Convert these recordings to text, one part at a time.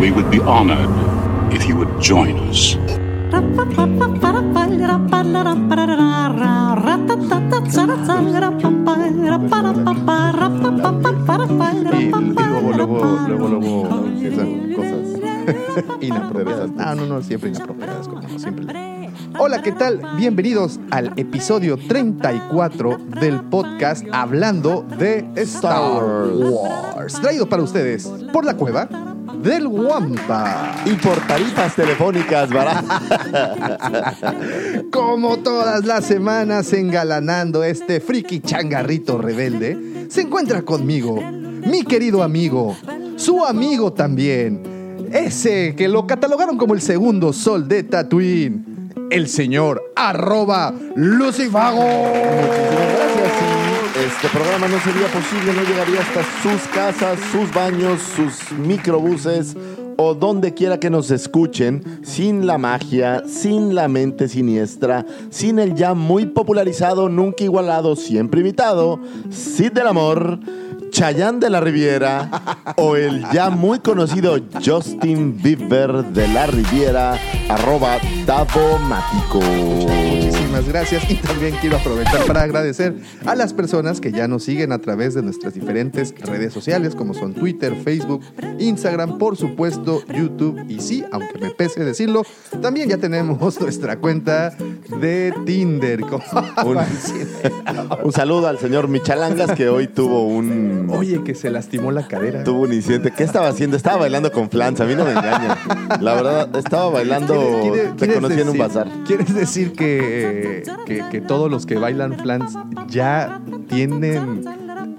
We would be honored if you would join us. Y, y luego, luego, luego, luego empiezan cosas inapropiadas. No, no, no, siempre inapropiadas, como siempre. Hola, ¿qué tal? Bienvenidos al episodio 34 del podcast Hablando de Star Wars. Traído para ustedes por la cueva del Wampa. Y por tarifas telefónicas baratas. Como todas las semanas engalanando este friki changarrito rebelde, se encuentra conmigo, mi querido amigo, su amigo también, ese que lo catalogaron como el segundo sol de Tatooine, el señor arroba Lucifago. Muchísimas gracias. Este programa no sería posible, no llegaría hasta sus casas, sus baños, sus microbuses o donde quiera que nos escuchen, sin la magia, sin la mente siniestra, sin el ya muy popularizado, nunca igualado, siempre imitado, Cid del Amor. Chayán de la Riviera o el ya muy conocido Justin Bieber de la Riviera, arroba Davomático. Muchísimas gracias y también quiero aprovechar para agradecer a las personas que ya nos siguen a través de nuestras diferentes redes sociales como son Twitter, Facebook, Instagram, por supuesto YouTube y sí, aunque me pese decirlo, también ya tenemos nuestra cuenta de Tinder. Un, un saludo al señor Michalangas que hoy tuvo un Oye, que se lastimó la cadera. tuvo un incidente. ¿Qué estaba haciendo? Estaba bailando con flans, a mí no me engañan. La verdad, estaba bailando, ¿Quieres- quieres- te quieres conocí en un bazar. ¿Quieres decir que, que, que todos los que bailan flans ya tienen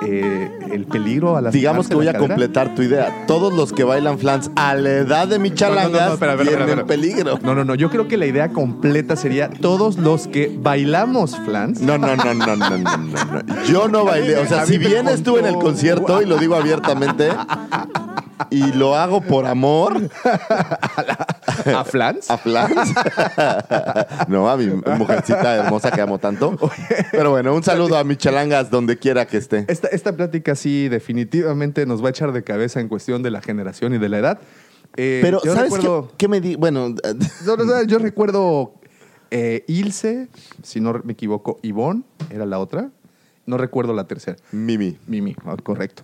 eh, el peligro a las Digamos que voy a completar tu idea. Todos los que bailan flans a la edad de Michalangas No, no, no, espera, espera, tienen espera, espera. peligro. No, no, no. Yo creo que la idea completa sería todos los que bailamos flans. No, no, no, no, no, no, no, no. Yo no bailé. O sea, si bien estuve en el concierto, y lo digo abiertamente, y lo hago por amor ¿A flans? a flans. No, a mi mujercita hermosa que amo tanto. Pero bueno, un saludo a Michalangas donde quiera que esté. Esta, esta plática sí definitivamente nos va a echar de cabeza en cuestión de la generación y de la edad. Eh, Pero, yo ¿sabes recuerdo, qué, qué me di? Bueno, No, no, no, yo recuerdo eh, Ilse, si no me equivoco, Ivonne era la otra. No recuerdo la tercera. Mimi. Mimi, ah, correcto.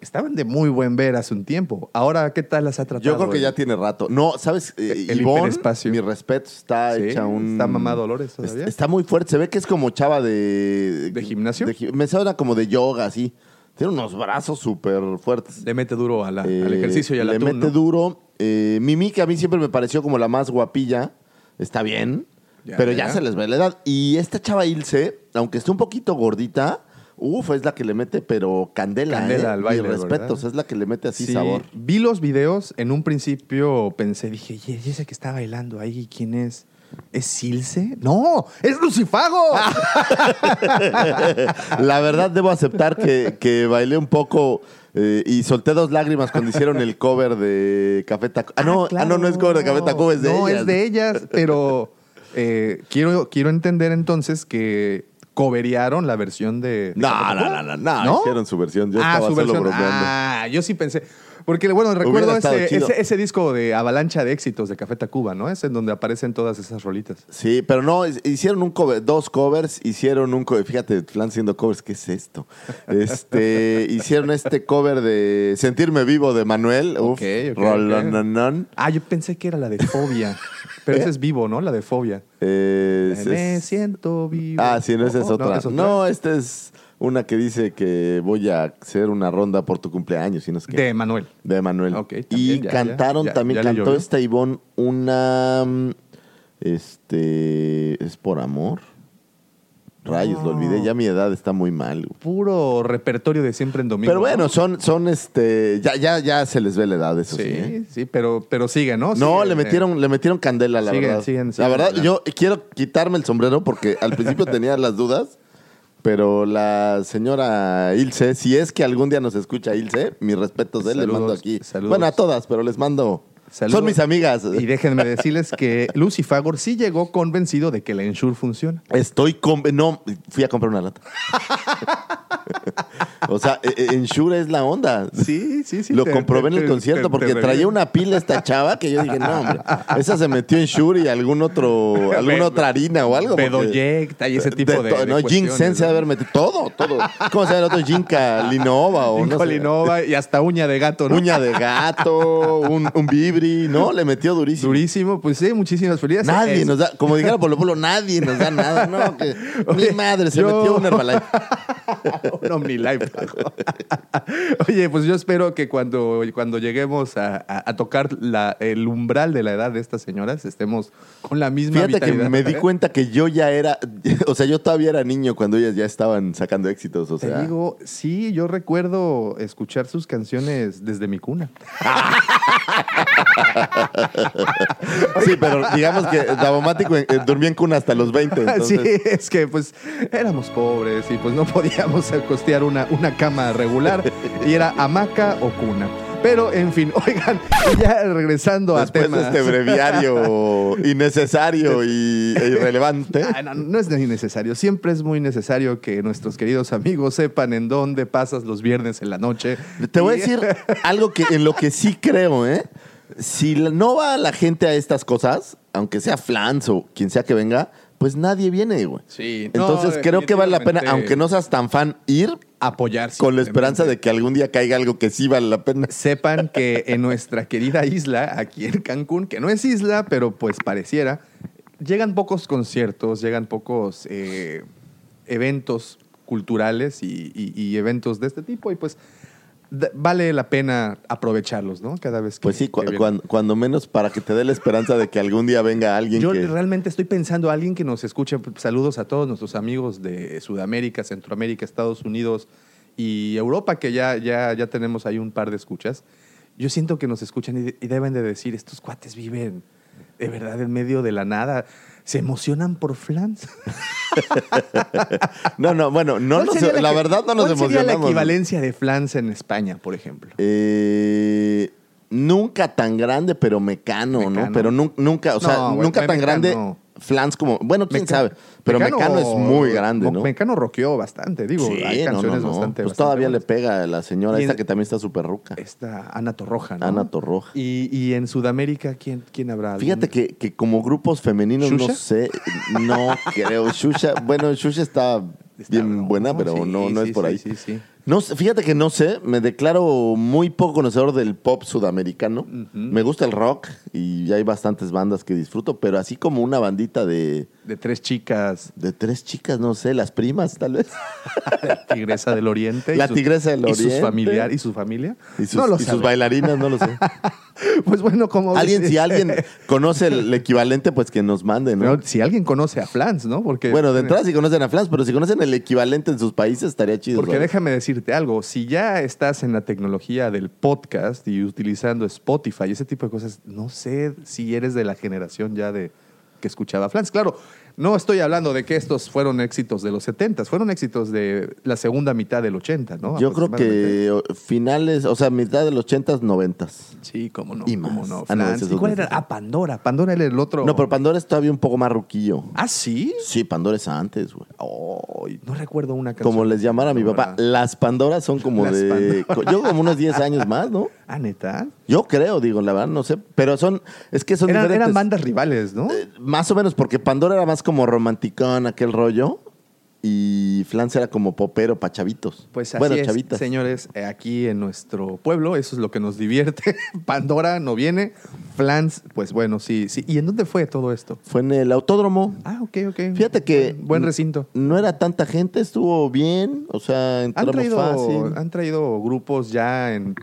Estaban de muy buen ver hace un tiempo. Ahora, ¿qué tal las ha tratado? Yo creo que ya tiene rato. No, ¿sabes? Eh, El Ivonne, hiperespacio. mi respeto, está Sí, hecha un... ¿está mamá Dolores todavía? Es- Está muy fuerte. Se ve que es como chava de... ¿De gimnasio? de me suena como de yoga, así. Tiene unos brazos súper fuertes. Le mete duro a la- al Eh, ejercicio y al Le atún, mete ¿no? duro. Eh, Mimi, que a mí siempre me pareció como la más guapilla. Está bien. Ya, pero ya, ya. se les ve la edad. Y esta chava Ilse, aunque esté un poquito gordita... Uf, es la que le mete, pero candela, Candela ¿eh? al baile, Mis respetos, ¿verdad? es la que le mete así Sí, sabor. Vi los videos, en un principio pensé, dije, ¿y ese que está bailando ahí quién es? ¿Es Silce? ¡No! ¡Es Lucifago! La verdad, debo aceptar que, que bailé un poco eh, y solté dos lágrimas cuando hicieron el cover de Café Tacuba. Ah, no, ah, no, no es cover de Café Tacuba, es de no, ellas. es de ellas, pero eh, quiero, quiero entender entonces que coverearon la versión de... de No, no, no, no, no, hicieron su versión. Yo ah, estaba su solo versión. Ah, yo sí pensé. Porque, bueno, recuerdo ese, ese, ese disco de Avalancha de Éxitos de Café Tacuba, ¿no? Es en donde aparecen todas esas rolitas. Sí, pero no, es- hicieron un cover, dos covers, hicieron un cover, fíjate, Flan haciendo covers, ¿qué es esto? Este, hicieron este cover de Sentirme Vivo de Manuel, uf, Ok, ok, rolononón. Ah, yo pensé que era la de Fobia. Pero esa es vivo, ¿no? La de Fobia. Eh, es- Me es- siento vivo. Ah, sí, no, esa es Oh, otra. ¿es otra? No, esta es una que dice que voy a hacer una ronda por tu cumpleaños, y no sé qué. De Manuel. De Manuel. Y ya, cantaron, ya, también ya cantó esta Ivonne una. mm, Este. ¿Es por amor? Rayos, lo olvidé. Ya mi edad está muy mal. güey. Puro repertorio de siempre en domingo. Pero bueno, ¿no? son, son este. Ya, ya, ya se les ve la edad, eso sí. Sí, ¿eh? sí, pero, pero sigue, ¿no? No, le eh, metieron, le metieron candela, la Siguen, verdad. siguen, la siguen verdad, adelante. yo quiero quitarme el sombrero porque al principio tenía las dudas, pero la señora Ilse, si es que algún día nos escucha Ilse, mis respetos de él, le Saludos, mando aquí. saludos. Bueno, a todas, pero les mando. Saludos. Son mis amigas. Y déjenme decirles que Lucy Fagor sí llegó convencido de que la Ensure funciona. Estoy con. No, fui a comprar una lata. o sea, eh, eh, Ensure es la onda. Sí, sí, sí. Lo te- comprobé te- en el te- concierto porque traía una pila esta chava que yo dije, no, hombre, esa se metió en Shure y algún otro, alguna otra harina o algo. Pedoyecta y ese tipo de. to- de no, Ginseng se debe haber metido todo, todo. ¿Cómo se llama el otro? Ginka Linova o no sé. Colinova y hasta uña de gato, ¿no? Uña de gato, un, un ¿no? Le metió durísimo. Durísimo, pues sí, muchísimas felicidades. Nadie Es- nos da, como dijera Polo Polo, nadie nos da nada, ¿no? Que, mi madre se yo- metió un Herbalife. un OmniLife. Oye, pues yo espero que cuando, cuando lleguemos a, a- a tocar la- el umbral de la edad de estas señoras, estemos con la misma Fíjate que me di cuenta que yo ya era, o sea, yo todavía era niño cuando ellas ya estaban sacando éxitos, o Te sea. digo, sí, yo recuerdo escuchar sus canciones desde mi cuna. Sí, pero digamos que Davomático eh, durmió en cuna hasta los 20. Entonces, Sí, es que pues éramos pobres y pues no podíamos costear una, una cama regular y era hamaca o cuna. Pero, en fin, oigan, ya regresando a Después de temas... este breviario innecesario y, e irrelevante. Ah, no, no es innecesario. Siempre es muy necesario que nuestros queridos amigos sepan en dónde pasas los viernes en la noche. Te voy a decir algo que en lo que sí creo, ¿eh? Si no va la gente a estas cosas, aunque sea Flans o quien sea que venga, pues nadie viene, güey. Sí, no, Entonces creo que vale la pena, aunque no seas tan fan, ir apoyar con la esperanza de que algún día caiga algo que sí vale la pena. sepan que en nuestra querida isla, aquí en Cancún, que no es isla, pero pues pareciera, llegan pocos conciertos, llegan pocos eh, eventos culturales y, y- y eventos de este tipo y pues vale la pena aprovecharlos, ¿no? Cada vez que... Pues sí, cu- que vienen. cuan- cuando menos para que te dé la esperanza de que algún día venga alguien Yo que... realmente estoy pensando, alguien que nos escuche, saludos a todos nuestros amigos de Sudamérica, Centroamérica, Estados Unidos y Europa, que ya, ya, ya tenemos ahí un par de escuchas. Yo siento que nos escuchan y, y deben de decir, estos cuates viven de verdad en medio de la nada. ¿Se emocionan por flans? No, no, bueno, no ¿Cuál nos- la que- verdad no nos ¿Cuál sería la emocionamos. equivalencia de flans en España, por ejemplo? Eh, nunca tan grande, pero mecano, ¿no? Pero nu- nunca, o sea, nunca tan Mecano. grande, flans como, bueno, quién Meca- sabe, pero Mecano, es muy grande, ¿no? Mecano rockeó bastante, digo, Sí, hay no, no, canciones no. bastante... Pues bastante todavía le pega a la señora Y esta en- que también está súper ruca. Esta Ana Torroja, ¿no? Ana Torroja. Y, y en Sudamérica, ¿quién, quién habrá? algún- Fíjate que, que como grupos femeninos no sé, no creo. Shusha, bueno, Shusha está, Está bien buena, pero Sí, no, no sí, es por sí, ahí. Sí, sí. No, fíjate que no sé, me declaro muy poco conocedor del pop sudamericano. Me gusta el rock y hay bastantes bandas que disfruto, pero así como una bandita de, De tres chicas, de tres chicas, no sé, las primas tal vez. la tigresa del oriente. La tigresa del Y sus Oriente. familiar, y su familia. Y sus, no lo y sus bailarinas, no lo sé. Pues bueno, como alguien, si alguien conoce el equivalente, pues que nos mande, ¿no? Pero si alguien conoce a Flans, ¿no? Porque bueno, de entrada si conocen a Flans, pero si conocen el equivalente en sus países, estaría chido. Porque déjame algo, si ya estás en la tecnología del podcast y utilizando Spotify y ese tipo de cosas, no sé si eres de la generación ya de que escuchaba Flans. Claro, no estoy hablando de que estos fueron éxitos de los 70, fueron éxitos de la segunda mitad del 80, ¿no? Yo creo que finales, o sea, mitad de los 80s, 90s. Sí, cómo no. Y cómo más. no. Ah, no, ¿Y cuál era? Ah, Pandora. Pandora era el otro. No, pero Pandora es todavía un poco más ruquillo. ¿Ah, sí? Sí, Pandora es antes, güey. Ay, no recuerdo una canción. Como les llamara a mi papá, las Pandoras son como Las de... Yo como unos 10 años más, ¿no? Ah, neta. Yo creo, digo, la verdad, no sé. Pero son, es que son Eran, diferentes. eran bandas rivales, ¿no? Eh, más o menos, porque Pandora era más como romanticón, aquel rollo. Y Flans era como popero para chavitos. Pues así bueno, es, chavitas. señores, eh, aquí en nuestro pueblo, eso es lo que nos divierte. Pandora no viene, Flans, pues bueno, sí, sí. ¿Y en dónde fue todo esto? Fue en el autódromo. Ah, ok, ok. Fíjate que. Buen, buen recinto. No era tanta gente, estuvo bien. O sea, Han entramos traído, fácil. han traído grupos ya en,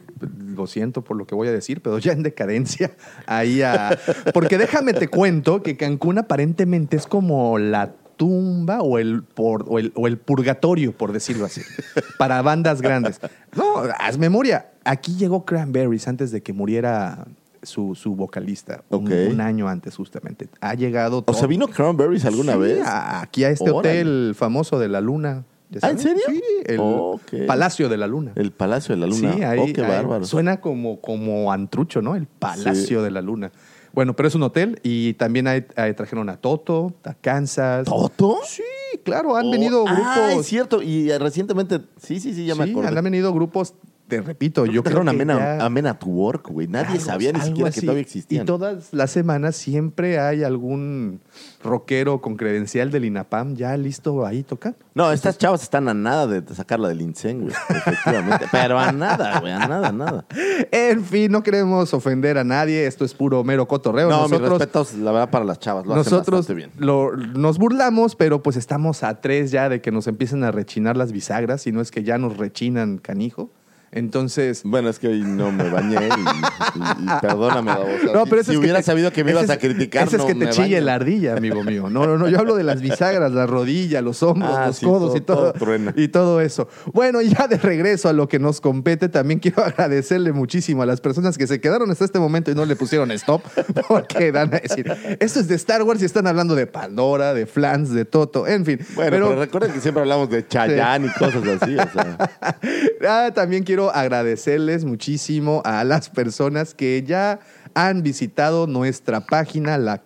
lo siento por lo que voy a decir, pero ya en decadencia. Ahí a, porque déjame te cuento que Cancún aparentemente es como la tumba o el, por- o el, o el purgatorio, por decirlo así, para bandas grandes. No, haz memoria. Aquí llegó Cranberries antes de que muriera su, su vocalista, un- año antes justamente. Ha llegado... O sea, ¿vino Cranberries alguna Sí, vez? a- aquí a este Órale. hotel famoso de la Luna. ¿Ya ¿Ah, en serio? Sí, el. Palacio de la Luna. El Palacio de la Luna. Sí, ahí, oh, qué ahí bárbaro. Suena como, como antrucho, ¿no? El Palacio de la Luna. Bueno, pero es un hotel y también hay- hay- trajeron a Toto, a Kansas. ¿Toto? Sí, claro, han Oh, venido Ah, es grupos. cierto. Y recientemente, sí, sí, sí, ya me acordé. han venido grupos, te repito, yo creo que Men, ya- at Work, güey. Nadie algo- sabía ni siquiera que todavía existían. Y todas las semanas siempre hay algún rockero con credencial del INAPAM ya listo ahí tocando. No, estas chavas están a nada de sacarla del INSEN, güey. Efectivamente. Pero a nada, güey. A nada, a nada. En fin, no queremos ofender a nadie, esto es puro mero cotorreo. No, mis Nosotros respetos, la verdad, para las chavas. Lo Nosotros bien. lo- nos burlamos, pero pues estamos a tres ya de que nos empiecen a rechinar las bisagras, y no es que ya nos rechinan canijo. Entonces, Bueno, es que hoy no me bañé y, y- y perdóname, babosa. No, si, pero si hubiera te- sabido que me ibas a criticar, ese no es que te chille baño. la ardilla, amigo mío. No, no, no. Yo hablo de las bisagras, la rodilla, los hombros, Ah, los sí, codos todo- y todo, todo y todo eso. Bueno, y ya de regreso a lo que nos compete, también quiero agradecerle muchísimo a las personas que se quedaron hasta este momento y no le pusieron stop, porque dan a decir, esto es de Star Wars y están hablando de Pandora, de Flans, de Toto, en fin. Bueno, pero, recuerden que siempre hablamos de Chayanne y cosas así, o sea. Ah, también quiero agradecerles muchísimo a las personas que ya han visitado nuestra página, la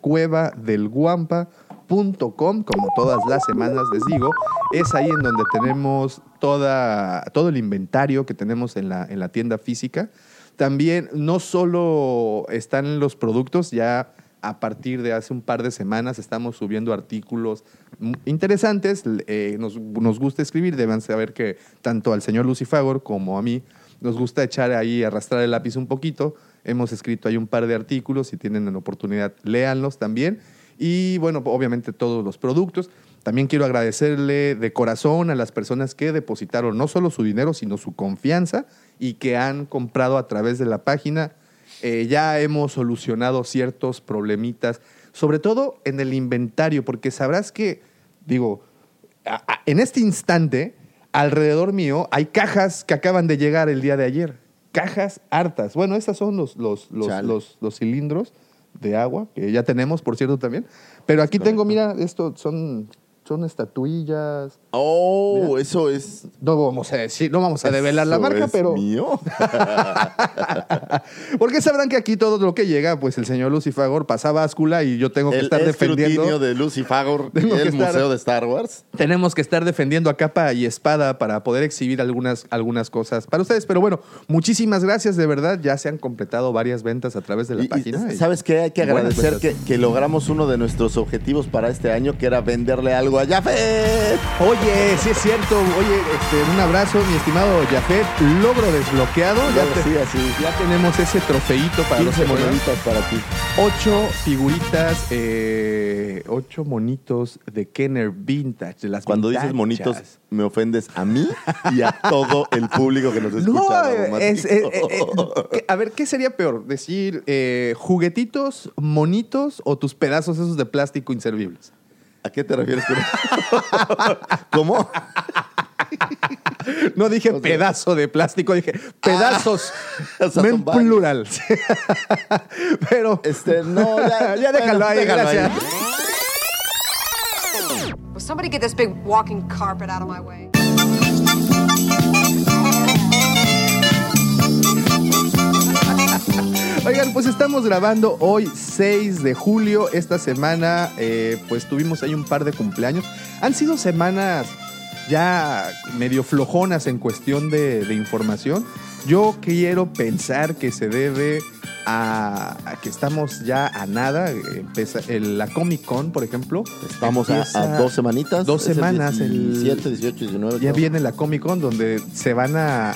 del como todas las semanas les digo, es ahí en donde tenemos toda, todo el inventario que tenemos en la, en la tienda física. También no solo están los productos, ya a partir de hace un par de semanas estamos subiendo artículos interesantes. Eh, nos, nos gusta escribir, deben saber que tanto al señor Lucifagor como a mí nos gusta echar ahí, arrastrar el lápiz un poquito. Hemos escrito ahí un par de artículos, si tienen la oportunidad, léanlos también. Y bueno, obviamente todos los productos. También quiero agradecerle de corazón a las personas que depositaron no solo su dinero, sino su confianza y que han comprado a través de la página. Eh, ya hemos solucionado ciertos problemitas, sobre todo en el inventario, porque sabrás que, digo, a- a- en este instante, alrededor mío, hay cajas que acaban de llegar el día de ayer. Cajas hartas. Bueno, esas son los, los, los, los cilindros de agua, que ya tenemos, por cierto, también. Pero aquí tengo, mira, esto son, son estatuillas. Oh, eso es. No vamos a decir, no vamos a develar la marca, es pero. mío. Porque sabrán que aquí todo lo que llega, pues el señor Lucifagor pasa báscula y yo tengo que El estar defendiendo. escrutinio de Lucy Fagor y el estar- Museo de Star Wars. Tenemos que estar defendiendo a capa y espada para poder exhibir algunas, algunas cosas para ustedes. Pero bueno, muchísimas gracias, de verdad. Ya se han completado varias ventas a través de la Y- página. y- ¿Sabes qué? Hay que agradecer que, que logramos uno de nuestros objetivos para este año, que era venderle algo a Jafet. Oye, sí es cierto. Oye, este, un abrazo, mi estimado Jafet. Logro desbloqueado. Ya, Ya, te- sí, así. ya tenemos ese trofeito para los 15 emocionados. moneditas para ti. Ocho figuritas, eh, ocho monitos de Kenner Vintage. De las Cuando dices monitos, me ofendes a mí y a todo el público que nos escucha. No, es, eh, eh, eh, ¿qué- a ver, ¿qué sería peor? ¿Decir eh, juguetitos, monitos o tus pedazos esos de plástico inservibles? ¿A qué te refieres con eso? ¿Cómo? No dije pedazo de plástico, dije pedazos. O sea, no son en plural. Pero. Este, no, ya, ya déjalo bueno, ahí, déjalo ahí. gracias. Will somebody get this big walking carpet out of my way? Oigan, pues estamos grabando hoy 6 de julio. Esta semana, eh, pues tuvimos ahí un par de cumpleaños. Han sido semanas ya medio flojonas en cuestión de, de información. Yo quiero pensar que se debe a, a que estamos ya a nada. Empieza el- la Comic Con, por ejemplo. Estamos a, dos semanitas. Dos semanas, el- 17, 18, 19. Ya creo. viene la Comic Con donde se van a,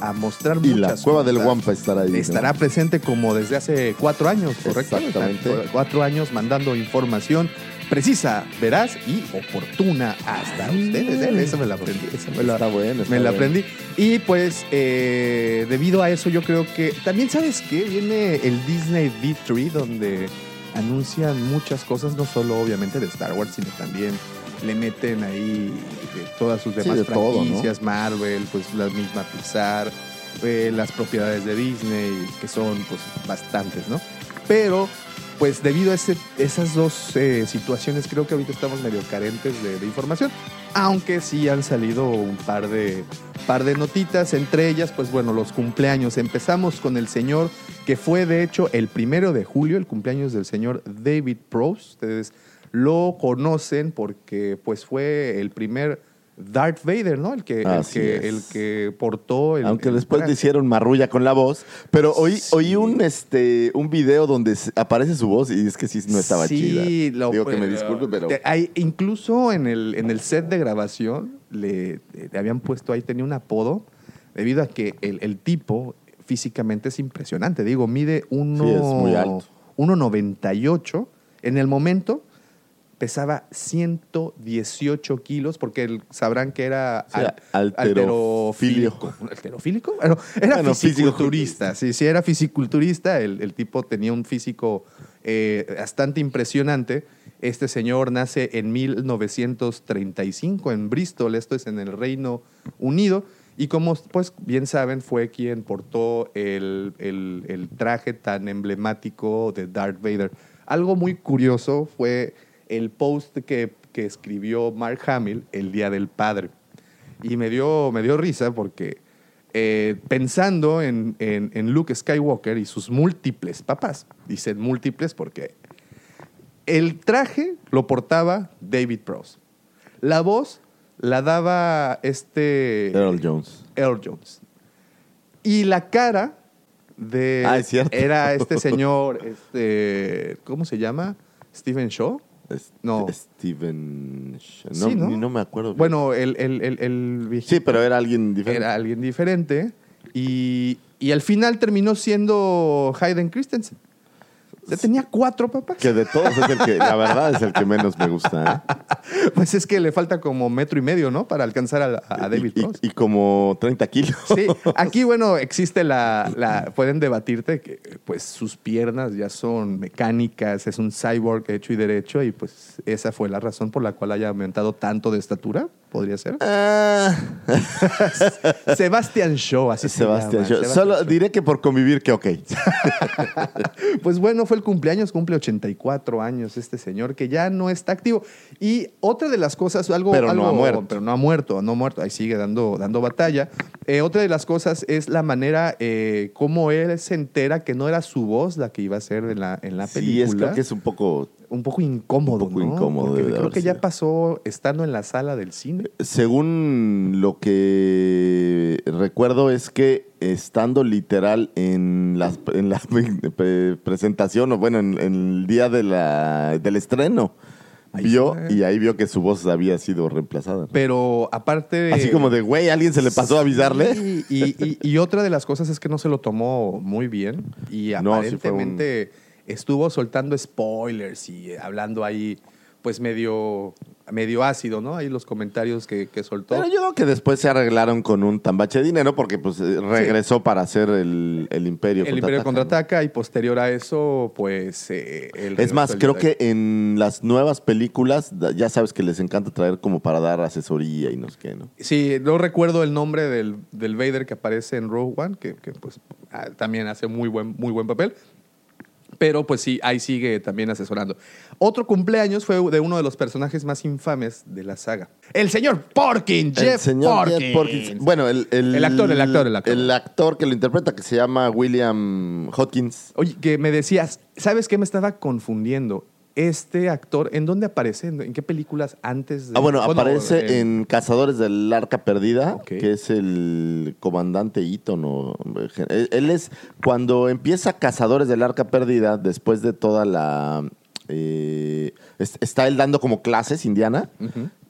a- mostrar Y la cueva del. Wampa estará ahí. ¿no? Estará presente como desde hace cuatro años, ¿correcto? Exactamente. Cuatro años mandando información precisa, veraz y oportuna hasta ustedes. ¿eh? Eso me la aprendí. Eso me la, Está bueno. está me la aprendí. Y pues, eh, debido a eso, yo creo que. También, ¿sabes qué? Viene el Disney V3, donde anuncian muchas cosas, no solo obviamente de Star Wars, sino también le meten ahí eh, todas sus Sí, demás de todo, ¿no? franquicias, Marvel, pues la misma Pixar, eh, las propiedades de Disney, que son pues bastantes, ¿no? Pero, pues debido a esas dos eh, situaciones, creo que ahorita estamos medio carentes de, información, aunque sí han salido un par de, par de notitas, entre ellas, pues bueno, los cumpleaños. Empezamos con el señor que fue de hecho el primero de julio, el cumpleaños del señor David Prowse. Ustedes lo conocen porque pues fue el primer Darth Vader, ¿no? El que, el que, es. el que portó el. Aunque el después le hicieron marrulla con la voz. Pero oí, Sí. oí un, este, un video donde aparece su voz y es que sí no estaba Sí, chida. lo- Digo que me disculpe, pero. hay- incluso en el, en el set de grabación le, le habían puesto ahí, tenía un apodo, debido a que el, el tipo físicamente es impresionante. Digo, mide uno, Sí. 1,98. En el momento pesaba 118 kilos, porque sabrán que era al- alterofilio. alterofílico. ¿Alterofílico? Bueno, era Bueno, fisiculturista. Sí, sí, era fisiculturista. El, el tipo tenía un físico eh, bastante impresionante. Este señor nace en 1935 en Bristol, esto es en el Reino Unido. Y como pues bien saben, fue quien portó el, el- el traje tan emblemático de Darth Vader. Algo muy curioso fue el post que, que escribió Mark Hamill el Día del Padre. Y me dio, me dio risa porque eh, pensando en, en- en Luke Skywalker y sus múltiples papás, dicen múltiples porque el traje lo portaba David Prowse. La voz la daba este Earl Jones. Earl Jones. Y la cara de Ah, es cierto. era este señor, este, ¿cómo se llama? Stephen Shaw. Es- No. Steven. No, Sí, ¿no? ni- no me acuerdo. Bueno, el, el, el, el viejito sí, pero era alguien diferente. era alguien diferente. Y, y al final terminó siendo Hayden Christensen. Tenía cuatro papás. Que de todos es el que, la verdad, es el que menos me gusta. ¿eh? Pues es que le falta como metro y medio, ¿no? Para alcanzar a, a David y, y- Prowse. y como 30 kilos. Sí, aquí, bueno, existe la, la- Pueden debatirte que, pues, sus piernas ya son mecánicas, es un cyborg hecho y derecho, y pues esa fue la razón por la cual haya aumentado tanto de estatura, podría ser. Ah, Sebastian Shaw, así se Sebastián llama, Shaw. Sebastian Solo Shaw. diré que por convivir que ok. Pues bueno, fue el cumpleaños, cumple 84 años este señor que ya no está activo. Y otra de las cosas, algo. Pero no algo- ha muerto. Pero no ha muerto, no ha muerto, ahí sigue dando, dando batalla. Eh, otra de las cosas es la manera eh, como él se entera que no era su voz la que iba a ser en la, en la Sí, película. es creo que es un poco. Un poco incómodo, un poco ¿no? incómodo Porque creo que ya pasó estando en la sala del cine. Según lo que recuerdo es que estando literal en la, en la pre- presentación, o bueno, en, en el día de la, del estreno, Ahí vio está. y ahí vio que su voz había sido reemplazada. Pero aparte. Así como de, güey, ¿alguien se le pasó a avisarle? Sí, y, y- y otra de las cosas es que no se lo tomó muy bien y No, sí aparentemente estuvo soltando spoilers y hablando ahí pues medio, medio ácido, ¿no? Ahí los comentarios que, que soltó. Pero yo creo que después se arreglaron con un tambache de dinero porque pues eh, regresó para hacer el, el Imperio el Imperio ¿no? contraataca y posterior a eso, pues... eh, el Es más, creo que en las nuevas películas, ya sabes que les encanta traer como para dar asesoría y no sé qué, ¿no? Sí, no recuerdo el nombre del, del Vader que aparece en Rogue One, que, que, pues ah, también hace muy buen, muy buen papel. Pero pues sí, ahí sigue también asesorando. Otro cumpleaños fue de uno de los personajes más infames de la saga. El señor Porkin, Jeff el señor Porkins. Jeff Porkins. Bueno, el, el, El actor, el actor, el actor. El actor que lo interpreta, que se llama William Hawkins. Oye, que me decías, ¿sabes qué me estaba confundiendo? Este actor, ¿en dónde aparece? ¿En, qué películas antes de.? Ah, bueno, aparece en- en Cazadores del Arca Perdida, que es el comandante Eaton. o- él, es, cuando empieza Cazadores del Arca Perdida, después de toda la... eh, es- está él dando como clases, Indiana,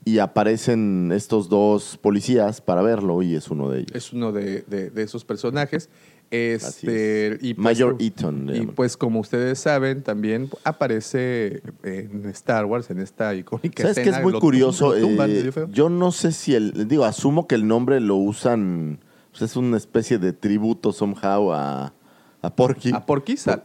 y aparecen estos dos policías para verlo, y es uno de ellos. Es uno de, de- de esos personajes. Así Este, es. y pues, Mayor Eaton. Y pues como ustedes saben, también aparece en Star Wars, en esta icónica ¿Sabes qué escena. es muy curioso? tumban Eh, yo no sé si el. Digo, asumo que el nombre lo usan. pues es una especie de tributo somehow a, a Porky. ¿A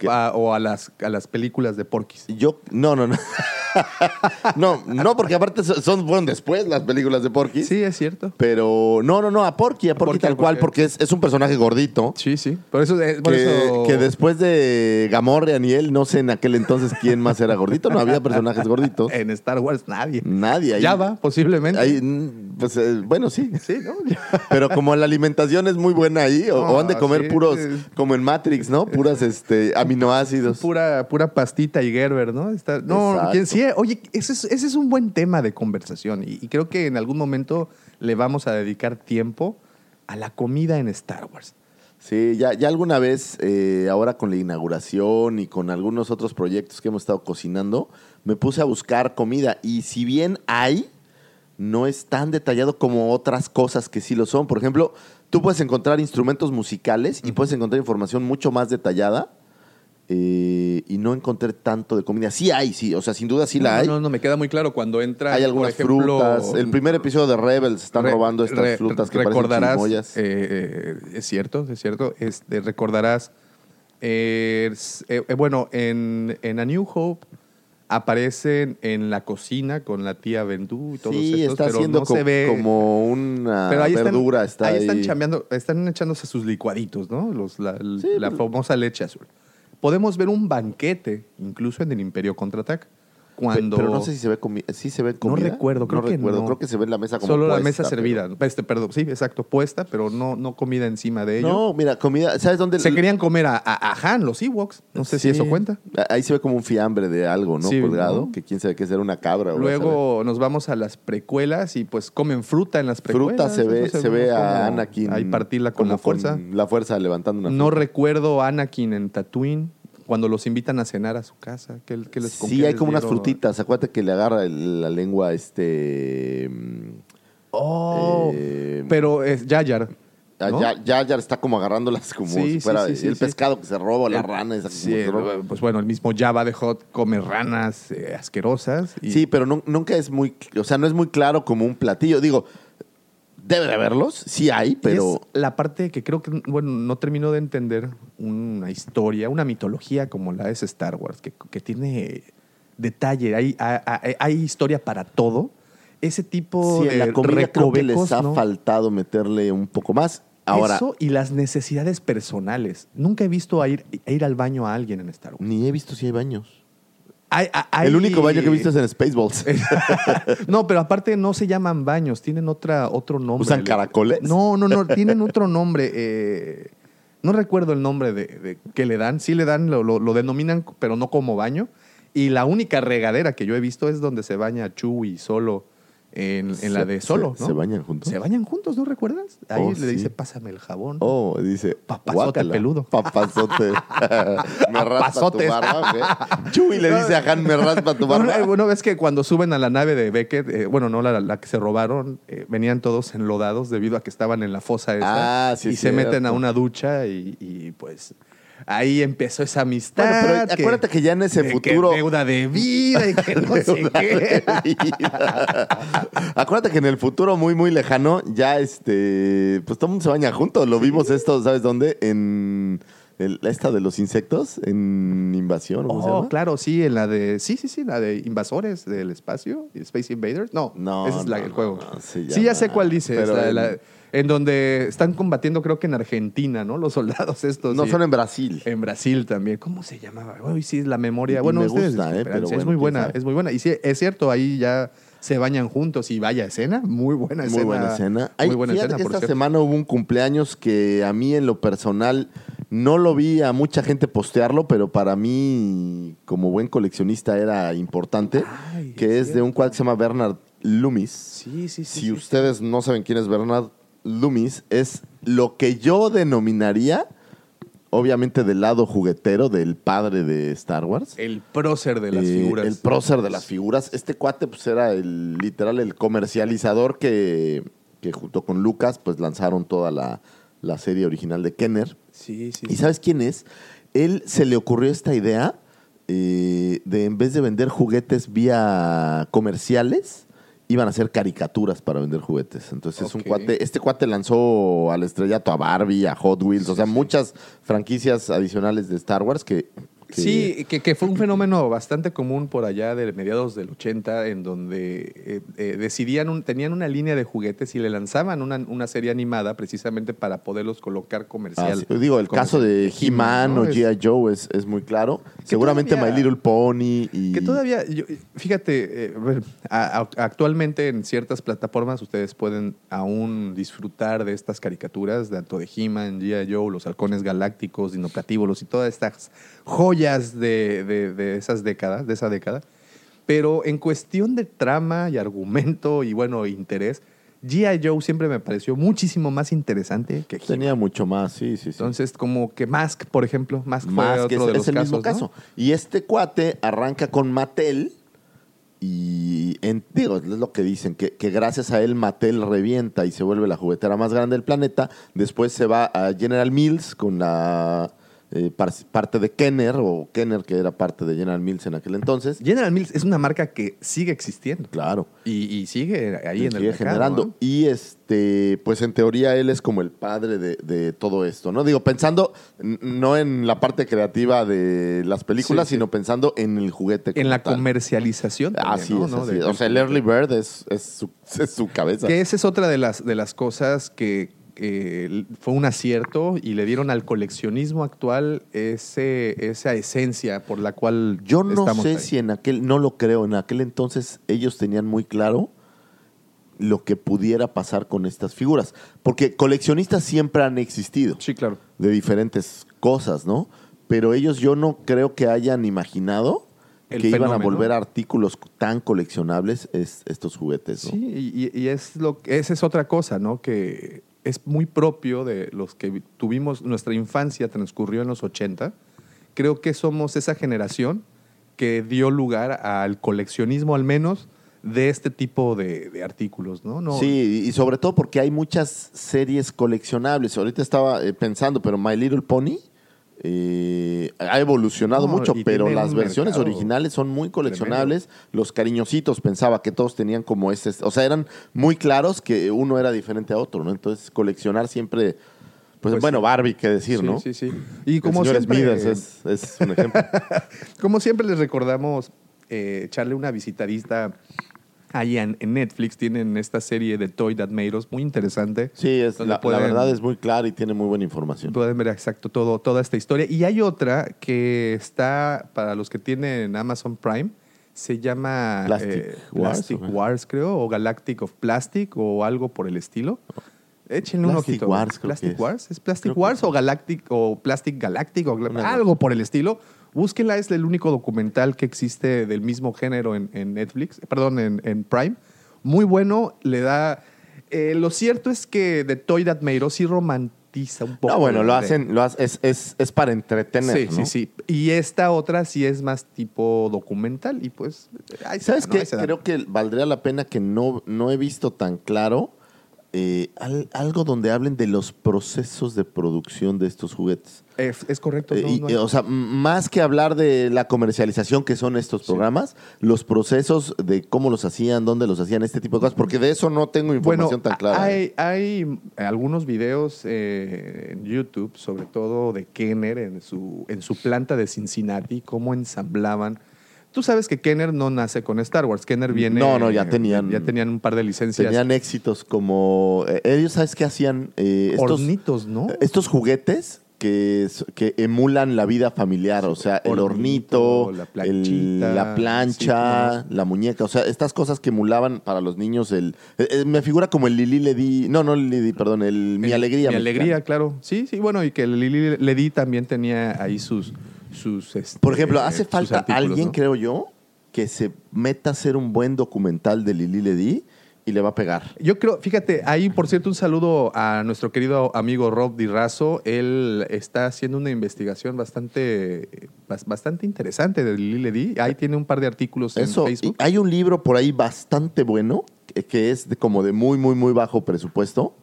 a- o a las, a las películas de Porky's. Yo. No, no, no. no, no, porque aparte son, fueron después las películas de Porky. Sí, es cierto. Pero no, no, no, a Porky, a Porky, Porky, tal a cual, porque es, es un personaje gordito. Sí, sí. Por eso. por que, eso- que después de Gamorrean y él, no sé en aquel entonces quién más era gordito, no había personajes gorditos. En Star Wars nadie. Nadie. ahí- Java, posiblemente. Ahí, mm, pues, eh, bueno, sí. Sí, ¿no? Pero como la alimentación es muy buena ahí, o, o han de Ah, comer sí, puros, sí. como en Matrix, ¿no? Puras este, aminoácidos. Pura, pura pastita y Gerber, ¿no? Está- no, Exacto. ¿quién- sí, oye, ese es, ese es un buen tema de conversación y, y creo que en algún momento le vamos a dedicar tiempo a la comida en Star Wars. Sí, ya, ya alguna vez, eh, ahora con la inauguración y con algunos otros proyectos que hemos estado cocinando, me puse a buscar comida. Y si bien hay, no es tan detallado como otras cosas que sí lo son. Por ejemplo, tú puedes encontrar instrumentos musicales y puedes encontrar información mucho más detallada. Eh, y no encontré tanto de comida. Sí hay, sí. O sea, sin duda sí la no, hay. No, no, me queda muy claro cuando entra. hay por algunas ejemplo, frutas. El primer episodio de Rebels están Re- robando estas re- frutas que recordarás, parecen eh, eh, es cierto, es cierto. Este, recordarás, eh, bueno, en, en A New Hope aparecen en la cocina con la tía Vendú y todos sí, estos, está pero haciendo no co- se ve. como una pero ahí están, verdura. está ahí ahí. están chambeando, están echándose sus licuaditos, ¿no? Los, la Sí, la pero- famosa leche azul. Podemos ver un banquete, incluso en el Imperio Contraataca. Cuando Pero no sé si se ve comida. Sí se ve comida. recuerdo, creo que recuerdo. no. Creo que se ve la mesa como solo la mesa pero- servida. Este, perdón, sí, exacto, puesta, pero no, no comida encima de ello. No, mira, comida. ¿Sabes dónde? Se querían comer a, a, a Han, los Ewoks. No sé si eso cuenta. Ahí se ve como un fiambre de algo, ¿no? Sí, Colgado. ¿no? Que quién sabe qué será una cabra. o Luego nos vamos a las precuelas y pues comen fruta en las precuelas. Fruta se ve, se ve a Anakin. Ahí partirla con la fuerza. la fuerza levantando una No recuerdo a Anakin en Tatooine cuando los invitan a cenar a su casa. ¿Qué, qué les Sí, hay como unas dieron? frutitas. Acuérdate que le agarra el- la lengua este. Oh, eh, pero es Yayar. ah, ¿no? Ya, ya, ya está como agarrándolas como Sí, si fuera sí, sí, el pescado que se roba, la El- rana esa que se roba. pues bueno, el mismo Java de Hot come ranas eh, asquerosas. y- Sí, pero nu- nunca es muy, o sea, no es muy claro como un platillo. Digo, debe de haberlos, sí hay, pero es la parte que creo que, bueno, no termino de entender una historia, una mitología como la es Star Wars, que, que tiene detalle, hay, hay, hay historia para todo. Ese tipo sí, de la comida creo que les ha ¿no? faltado meterle un poco más. Ahora, Eso y las necesidades personales. Nunca he visto a ir, a ir al baño a alguien en Star Wars. ni he visto si hay baños. Hay- hay- El único baño que he visto es en Spaceballs. no, pero aparte no se llaman baños, tienen otra, otro nombre. ¿Usan caracoles? No, no, no, tienen otro nombre. eh, no recuerdo el nombre de, de que le dan. Sí le dan, lo, lo- lo denominan, pero no como baño. Y la única regadera que yo he visto es donde se baña Chewie solo en, en la de solo. se- ¿no? se bañan juntos. Se bañan juntos, ¿no recuerdas? Ahí Oh, le sí. dice, pásame el jabón. Oh, dice. Papazote guácala, peludo. Papazote. me raspa tu barba. ¿ok? Chuy le dice a Han, me raspa tu barba. Bueno, ves que cuando suben a la nave de Beckett, eh, bueno, no la, la que se robaron, eh, venían todos enlodados debido a que estaban en la fosa esa. Ah, sí, y se meten a una ducha y, y, pues ahí empezó esa amistad. Bueno, pero acuérdate que ya en ese de futuro- Que deuda de vida y que no sé qué. Acuérdate que en el futuro muy, muy lejano, ya este. Pues todo el mundo se baña juntos. Lo vimos esto, ¿sabes dónde? En. el- esta de los insectos, en Invasión. ¿o ¿Cómo se Oh, llama? claro, sí, en la de. Sí, sí, sí, la de Invasores del Espacio, Space Invaders. No, No, ese es la- no, el juego. no, sí, ya sé cuál dices. pero la- en- la- en donde están combatiendo, creo que en Argentina, ¿no? Los soldados estos. No, son en Brasil. En Brasil también. ¿Cómo se llamaba? Uy, sí, la memoria. Bueno, me ustedes gusta, ¿eh? Pero es muy buena, sabe. es muy buena. Y sí, es cierto, ahí ya se bañan juntos y vaya escena, muy buena escena. Muy buena escena. Muy Ay, buena fíjate escena, por esta cierto. semana hubo un cumpleaños que a mí en lo personal No lo vi a mucha gente postearlo, pero para mí, como buen coleccionista, era importante. Ay, que es es de un cual que se llama Bernard Loomis. Sí, sí, sí. si sí, ustedes no saben quién es Bernard Loomis, es lo que yo denominaría, obviamente del lado juguetero del padre de Star Wars. El prócer de las Eh, figuras. El prócer de las figuras. Este cuate pues era el literal el comercializador que, que junto con Lucas pues lanzaron toda la, la serie original de Kenner. Sí, sí. ¿Y sí. sabes quién es? Él se le ocurrió esta idea eh, de en vez de vender juguetes vía comerciales, iban a hacer caricaturas para vender juguetes. Entonces es un cuate, este cuate lanzó al estrellato a Barbie, a Hot Wheels, o sea, muchas franquicias adicionales de Star Wars que... que- Sí, que, que fue un fenómeno bastante común por allá de mediados del 80, en donde eh, eh, decidían, un- tenían una línea de juguetes y le lanzaban una, una serie animada precisamente para poderlos colocar Ah, comercial. sí. Digo, el caso de He-Man ¿no? o G.I. Joe es, es muy claro. Seguramente todavía- My Little Pony y... Que todavía, yo- fíjate, eh, bueno, a- a- actualmente en ciertas plataformas ustedes pueden aún disfrutar de estas caricaturas, tanto de He-Man, G.I. Joe, los halcones galácticos, dinoplatívolos y todas estas joyas de, de- de esas décadas, de esa década. Pero en cuestión de trama y argumento y bueno, interés, G.I. Joe siempre me pareció muchísimo más interesante que He-Man. Tenía mucho más, sí, sí, sí. Entonces, como que Mask, por ejemplo, Mask Más fue otro es, de los es el casos, mismo ¿no? caso. Y este cuate arranca con Mattel y en- digo, es lo que dicen, que, que gracias a él Mattel revienta y se vuelve la juguetera más grande del planeta. Después se va a General Mills con la eh, par- parte de Kenner, o Kenner que era parte de General Mills en aquel entonces. General Mills es una marca que sigue existiendo. Claro. Y, y sigue ahí en el sigue mercado, generando. ¿no? Y este, pues en teoría él es como el padre de, de todo esto, ¿no? Digo, pensando no en la parte creativa de las películas, Sí, sí. sino pensando en el juguete. En la tal. comercialización. también, Así ¿no? es, ¿no? así De- es. O sea, el Early Bird es, es, su, es su cabeza. Que esa es otra de las, de las cosas que eh, fue un acierto y le dieron al coleccionismo actual ese, esa esencia por la cual Yo no estamos sé ahí. si en aquel, no lo creo, en aquel entonces ellos tenían muy claro lo que pudiera pasar con estas figuras. Porque coleccionistas siempre han existido. Sí, claro. de diferentes cosas, ¿no? Pero ellos yo no creo que hayan imaginado El que iban a volver artículos tan coleccionables es- estos juguetes, ¿no? Sí, y, y es lo, esa es otra cosa, ¿no? Que es muy propio de los que tuvimos, nuestra infancia transcurrió en los 80. Creo que somos esa generación que dio lugar al coleccionismo, al menos, de este tipo de, artículos, ¿no? no Sí, y sobre todo porque hay muchas series coleccionables. Ahorita estaba eh, pensando, pero My Little Pony eh, ha evolucionado No, mucho, pero las versiones mercado originales son muy coleccionables. Los cariñositos pensaba que todos tenían como ese, o sea, eran muy claros que uno era diferente a otro, ¿no? Entonces coleccionar siempre, pues, Pues bueno. Barbie, qué decir, sí, ¿no? sí, sí. Y como el señor siempre, es un ejemplo. Como siempre les recordamos eh, echarle una visitadita ahí en, Netflix. Tienen esta serie de Toy That Made Us, muy interesante. Sí, es, la, verdad es muy clara y tiene muy buena información. Pueden ver exacto todo, toda esta historia. Y hay otra que está, para los que tienen Amazon Prime, se llama Plastic eh, Wars, Plastic. Wars, creo, o Galactic of Plastic, o algo por el estilo. Échenle un Plastic ojito. Wars, creo que Plastic es. Wars. ¿Es Plastic Creo Wars o Galactic o Plastic Galactic o algo por el estilo? Búsquenla, es el único documental que existe del mismo género en, en Netflix, perdón, en, en Prime. Muy bueno, le da... eh, lo cierto es que The Toy That Made Us sí romantiza un poco. No, bueno, lo hacen, lo hace- es, es, es para entretener, Sí, ¿no? sí, sí. Y esta otra sí es más tipo documental y pues... ahí ¿Sabes qué? Creo que valdría la pena que no, no he visto tan claro eh, al- algo donde hablen de los procesos de producción de estos juguetes. Es, es correcto. Eh, no, y, no eh, hay- o sea, más que hablar de la comercialización que son estos programas, los procesos de cómo los hacían, dónde los hacían, este tipo de cosas, porque de eso no tengo información tan clara. ¿eh? Hay, hay algunos videos eh, en YouTube, sobre todo de Kenner en su, en su planta de Cincinnati, cómo ensamblaban. Tú sabes que Kenner no nace con Star Wars. Kenner viene. No, no, ya tenían- Ya tenían un par de licencias. Tenían éxitos como... eh, ellos, ¿sabes qué hacían? Eh, estos, hornitos, ¿no? estos juguetes que, que emulan la vida familiar, o sea, el Hornito, hornito, la el- planchita, la plancha, sí, la muñeca, o sea, estas cosas que emulaban para los niños el eh, eh, me figura como el Lili le di, no, no Lili, perdón, el Mi Alegría. Mi alegría, claro. Sí, sí, bueno, y que el Lili Ledi también tenía ahí sus. Sus este, Por ejemplo, hace falta alguien, ¿no? creo yo, que se meta a hacer un buen documental de Lili le di y le va a pegar. Yo creo, fíjate, ahí por cierto un saludo a nuestro querido amigo Rob Di Razo. Él está haciendo una investigación bastante, bas- bastante interesante de Lili Ledi. Ahí tiene un par de artículos Eso, en Facebook. hay un libro por ahí bastante bueno, que, que es de, como de muy, muy, muy bajo presupuesto,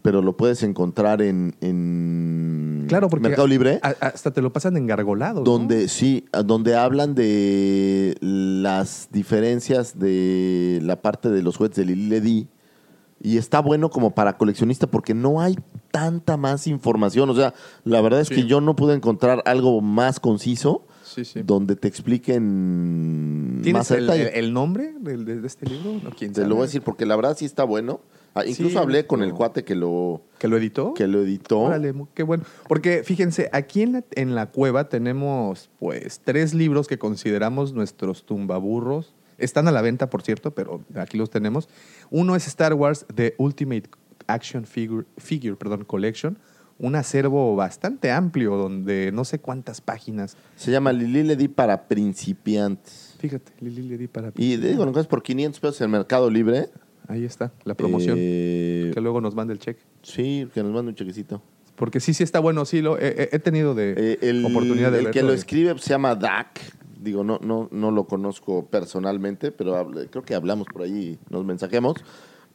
pero lo puedes encontrar en, en Claro, porque Mercado Libre. a- hasta te lo pasan engargolado. ¿no? Donde sí, donde hablan de las diferencias de la parte de los juguetes de Lili Ledi. Y está bueno como para coleccionista porque no hay tanta más información. O sea, la verdad es Sí. que yo no pude encontrar algo más conciso Sí, sí. donde te expliquen ¿Tienes más el, detalle. el- el nombre del- de, de este libro? No, ¿quién Te sabe? lo voy a decir porque la verdad sí está bueno. Ah, incluso Sí, hablé con no. el cuate que lo, ¿Que lo editó? que lo editó. Órale, qué bueno. Porque fíjense, aquí en la, en la cueva tenemos pues tres libros que consideramos nuestros tumbaburros. Están a la venta, por cierto, pero aquí los tenemos. Uno es Star Wars The Ultimate Action Figure, Figure perdón, Collection. Un acervo bastante amplio donde no sé cuántas páginas. Se llama Lili Ledi para principiantes. Fíjate, Lili le di para... Y digo, lo encuentras por 500 pesos en Mercado Libre. Ahí está, la promoción. Eh, que luego nos manda el cheque. sí, que nos manda un chequecito. Porque sí, sí está bueno, sí, lo, he, tenido de Eh, el, oportunidad de el verlo que lo escribe se llama Dak. Digo, no, no, no lo conozco personalmente, pero creo que hablamos por ahí, nos mensajemos.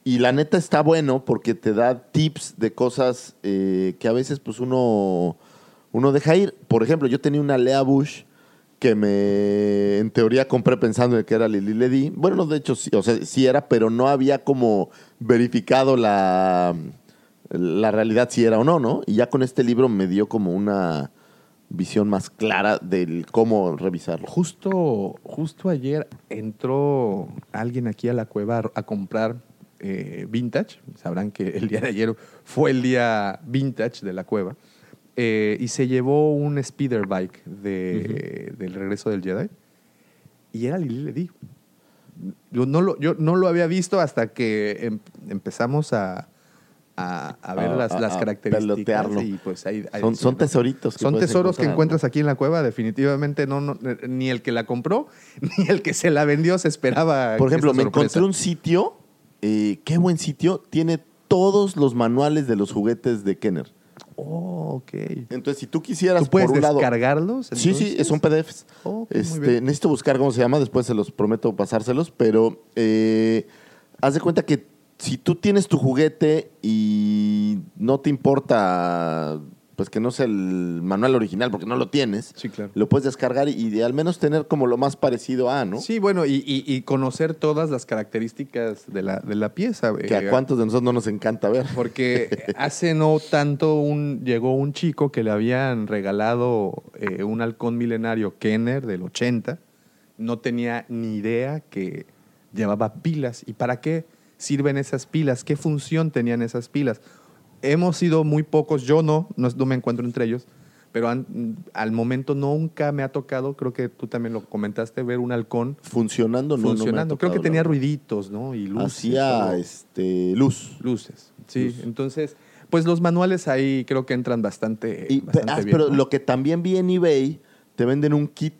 Y la neta está bueno porque te da tips de cosas eh, que a veces pues uno, uno deja ir. Por ejemplo, yo tenía una Lea Bush que me, en teoría, compré pensando en que era Lili Ledi. Bueno, no, de hecho, sí, o sea, sí era, pero no había como verificado la, la realidad si era o no, ¿no? Y ya con este libro me dio como una visión más clara del cómo revisarlo. Justo, justo ayer entró alguien aquí a la cueva a, comprar eh, vintage. Sabrán que el día de ayer fue el día vintage de la cueva. Eh, y se llevó un speeder bike de, del regreso del Jedi. Y era Lili Ledi. Yo no lo, yo no lo había visto hasta que em- empezamos a, a, a ver A- las, las características. pelotearlo. Y pues ahí, ahí Son, son tesoritos. que Son tesoros que encuentras aquí en la cueva, definitivamente no, no, ni el que la compró, ni el que se la vendió se esperaba. Por ejemplo, me encontré un sitio, eh, qué buen sitio, tiene todos los manuales de los juguetes de Kenner. Oh, ok. Entonces, si tú quisieras, ¿Tú puedes por un lado... descargarlos? Sí, sí, son PDFs. Muy este, bien. necesito buscar cómo se llama, después se los prometo pasárselos, pero eh, haz de cuenta que si tú tienes tu juguete y no te importa pues que no sea el manual original porque no lo tienes, Sí, claro. lo puedes descargar y, de al menos tener como lo más parecido a, ¿no? Sí, bueno, y, y- y conocer todas las características de la, de la pieza. Que eh, a cuántos de nosotros no nos encanta ver. Porque hace no tanto un, llegó un chico que le habían regalado eh, un halcón milenario Kenner del 80. No tenía ni idea que llevaba pilas. ¿Y para qué sirven esas pilas? ¿Qué función tenían esas pilas? Hemos sido muy pocos, yo no, no, no me encuentro entre ellos, pero al momento nunca me ha tocado, creo que tú también lo comentaste, ver un halcón Funcionando, no, funcionando. creo que tenía ruiditos, ¿no? Y luces. Hacía este, luz. Luces, sí. Luz. Entonces, pues los manuales ahí creo que entran bastante, Y- bastante ah, bien. pero ¿no? lo que también vi en eBay, te venden un kit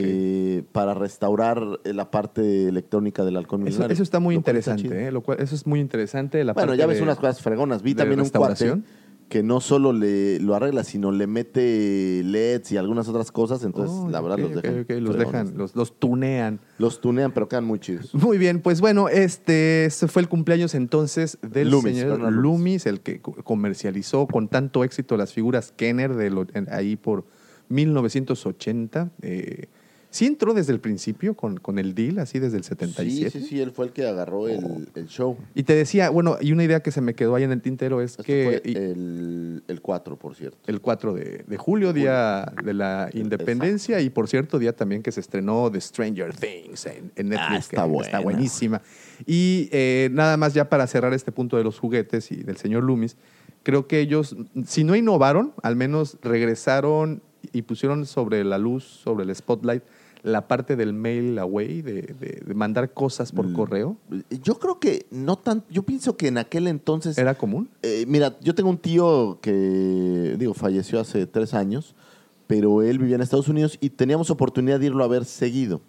eh, para restaurar eh, la parte electrónica del halcón eso, eso está muy Lo cual está interesante. ¿eh? Lo cual, eso es muy interesante. La Bueno, parte ya ves de- unas cosas fregonas. Vi también un cuate que no solo le lo arregla, sino le mete LEDs y algunas otras cosas. Entonces, Oh, la verdad, los dejan. los dejan, los, los tunean. Los tunean, pero quedan muy chidos. Muy bien, pues bueno, este ese fue el cumpleaños entonces del Loomis, señor Loomis. Loomis. el que co- comercializó con tanto éxito las figuras Kenner de lo- en- ahí por 1980. Eh, sí entró desde el principio con, con el deal, así desde el 77. Sí, sí, sí, él fue el que agarró el, el show. Y te decía, bueno, y una idea que se me quedó ahí en el tintero es Esto que fue y- el, el 4, por cierto. el 4 de, de julio, día de la independencia, y por cierto, día también que se estrenó The Stranger Things en, en Netflix. Ah, está que buena. Está buenísima. Y eh, nada más ya para cerrar este punto de los juguetes y del señor Loomis, creo que ellos, si no innovaron, al menos regresaron y pusieron sobre la luz, sobre el spotlight, la parte del mail away, de, de- de mandar cosas por Mm. correo. Yo creo que no tan. Yo pienso que en aquel entonces. ¿Era común? Eh, mira, yo tengo un tío que, digo, falleció hace tres años, pero él vivía en Estados Unidos y teníamos oportunidad de irlo a ver seguido.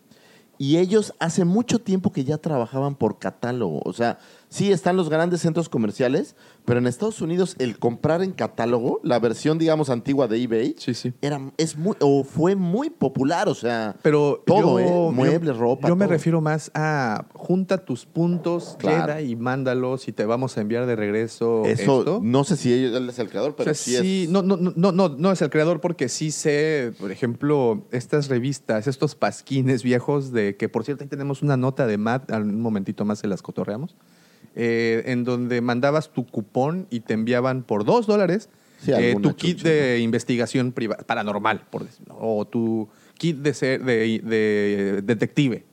Y ellos hace mucho tiempo que ya trabajaban por catálogo. O sea, sí están los grandes centros comerciales, pero en Estados Unidos el comprar en catálogo, la versión, digamos, antigua de eBay, Sí, sí. era, es muy, o fue muy popular. O sea, Pero todo, yo- ¿eh? Muebles, yo- ropa. Yo me refiero más a junta tus puntos, Claro. queda y mándalos y te vamos a enviar de regreso Eso, esto. no sé si él es el creador, pero O sea, sí, sí, es. no, no, no, no, no es el creador porque sí sé, por ejemplo, estas revistas, estos pasquines viejos de que, por cierto, ahí tenemos una nota de Matt, un momentito más se las cotorreamos, eh, en donde mandabas tu cupón y te enviaban por dos dólares Sí, eh, tu kit chucha, de investigación priva- paranormal, por decirlo, o tu kit de, ser, de, de detective.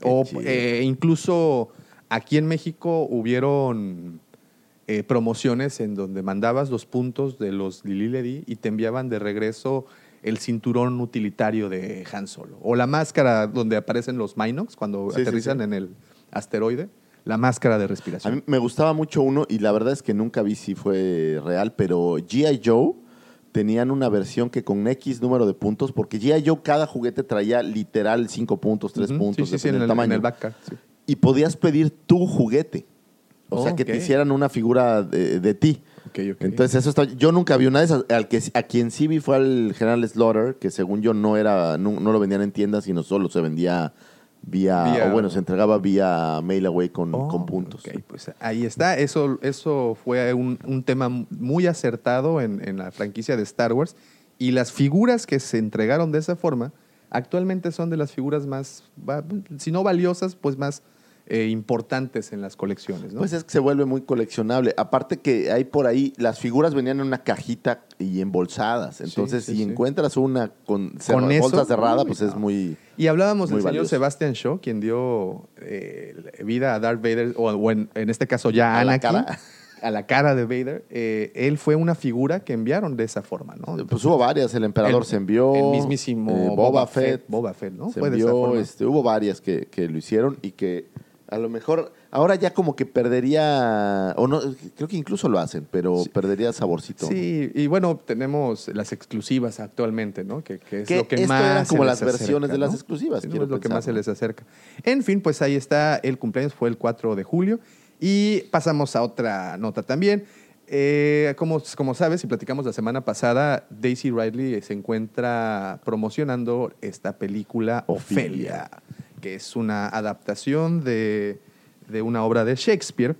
Qué o eh, incluso aquí en México hubieron promociones en donde mandabas los puntos de los Lili Ledy y te enviaban de regreso el cinturón utilitario de Han Solo. O la máscara donde aparecen los Minox cuando sí, aterrizan sí. en el asteroide. La máscara de respiración. A mí me gustaba mucho uno y la verdad es que nunca vi si fue real, pero G.I. Joe tenían una versión que con X número de puntos, porque G.I. Joe cada juguete traía literal 5 puntos, 3 Ujú, puntos, sí, sí, sí, en el, tamaño. en el. Y podías pedir tu juguete. O sea, que te hicieran una figura de, de ti. Entonces, eso está. Yo nunca vi una de esas. Al que, a quien sí vi fue al General Slaughter, que según yo no era, no, no lo vendían en tiendas, sino solo se vendía vía, Vía- o bueno, se entregaba vía mail away con, Oh, con puntos. ok, pues ahí está. Eso, eso fue un, un tema muy acertado en, en la franquicia de Star Wars. Y las figuras que se entregaron de esa forma actualmente son de las figuras más, si no valiosas, pues más eh, importantes en las colecciones. ¿no? Pues es que se vuelve muy coleccionable. Aparte que hay por ahí, las figuras venían en una cajita y embolsadas. Entonces, sí, si sí. encuentras una con, cerra- Con bolsa cerrada, pues es muy... Y hablábamos Muy del señor. Sebastian Shaw, quien dio eh, vida a Darth Vader, o, o en, en este caso ya a A la Anakin, cara. a la cara de Vader. Eh, él fue una figura que enviaron de esa forma, ¿no? Pues hubo varias. El emperador El- se envió. el mismísimo Boba Fett, Boba Fett, ¿no? Se Fue de esa envió, forma. este, hubo varias que, que lo hicieron y que a lo mejor ahora ya como que perdería, o no, creo que incluso lo hacen, pero perdería saborcito. Sí, y bueno, tenemos las exclusivas actualmente, ¿no? Que, que es Que lo que esto más. eran se como les las versiones acerca, de las exclusivas, Sí, no, es lo que más se les acerca. En fin, pues ahí está. El cumpleaños fue el 4 de julio. Y pasamos a otra nota también. Eh, como, como sabes, y platicamos la semana pasada, Daisy Ridley se encuentra promocionando esta película Ofelia, que es una adaptación de, de una obra de Shakespeare.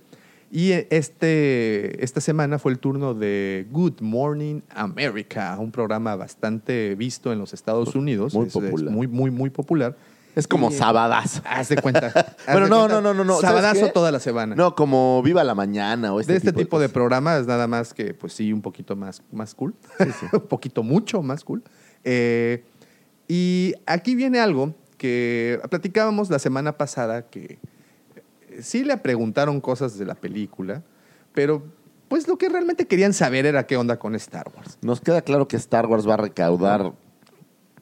Y este, esta semana fue el turno de Good Morning America, un programa bastante visto en los Estados Unidos. Muy Es- es popular. muy, muy, muy popular. Es como eh, sabadazo. Haz de cuenta. haz Bueno, no, no, no, no, no. ¿sabes Sabadazo toda la semana. No, como Viva la Mañana o este de este tipo, de, programas, nada más que, pues sí, un poquito más, más cool. un poquito mucho más cool. Eh, y aquí viene algo que platicábamos la semana pasada que eh, sí le preguntaron cosas de la película, pero pues lo que realmente querían saber era qué onda con Star Wars. Nos queda claro que Star Wars va a recaudar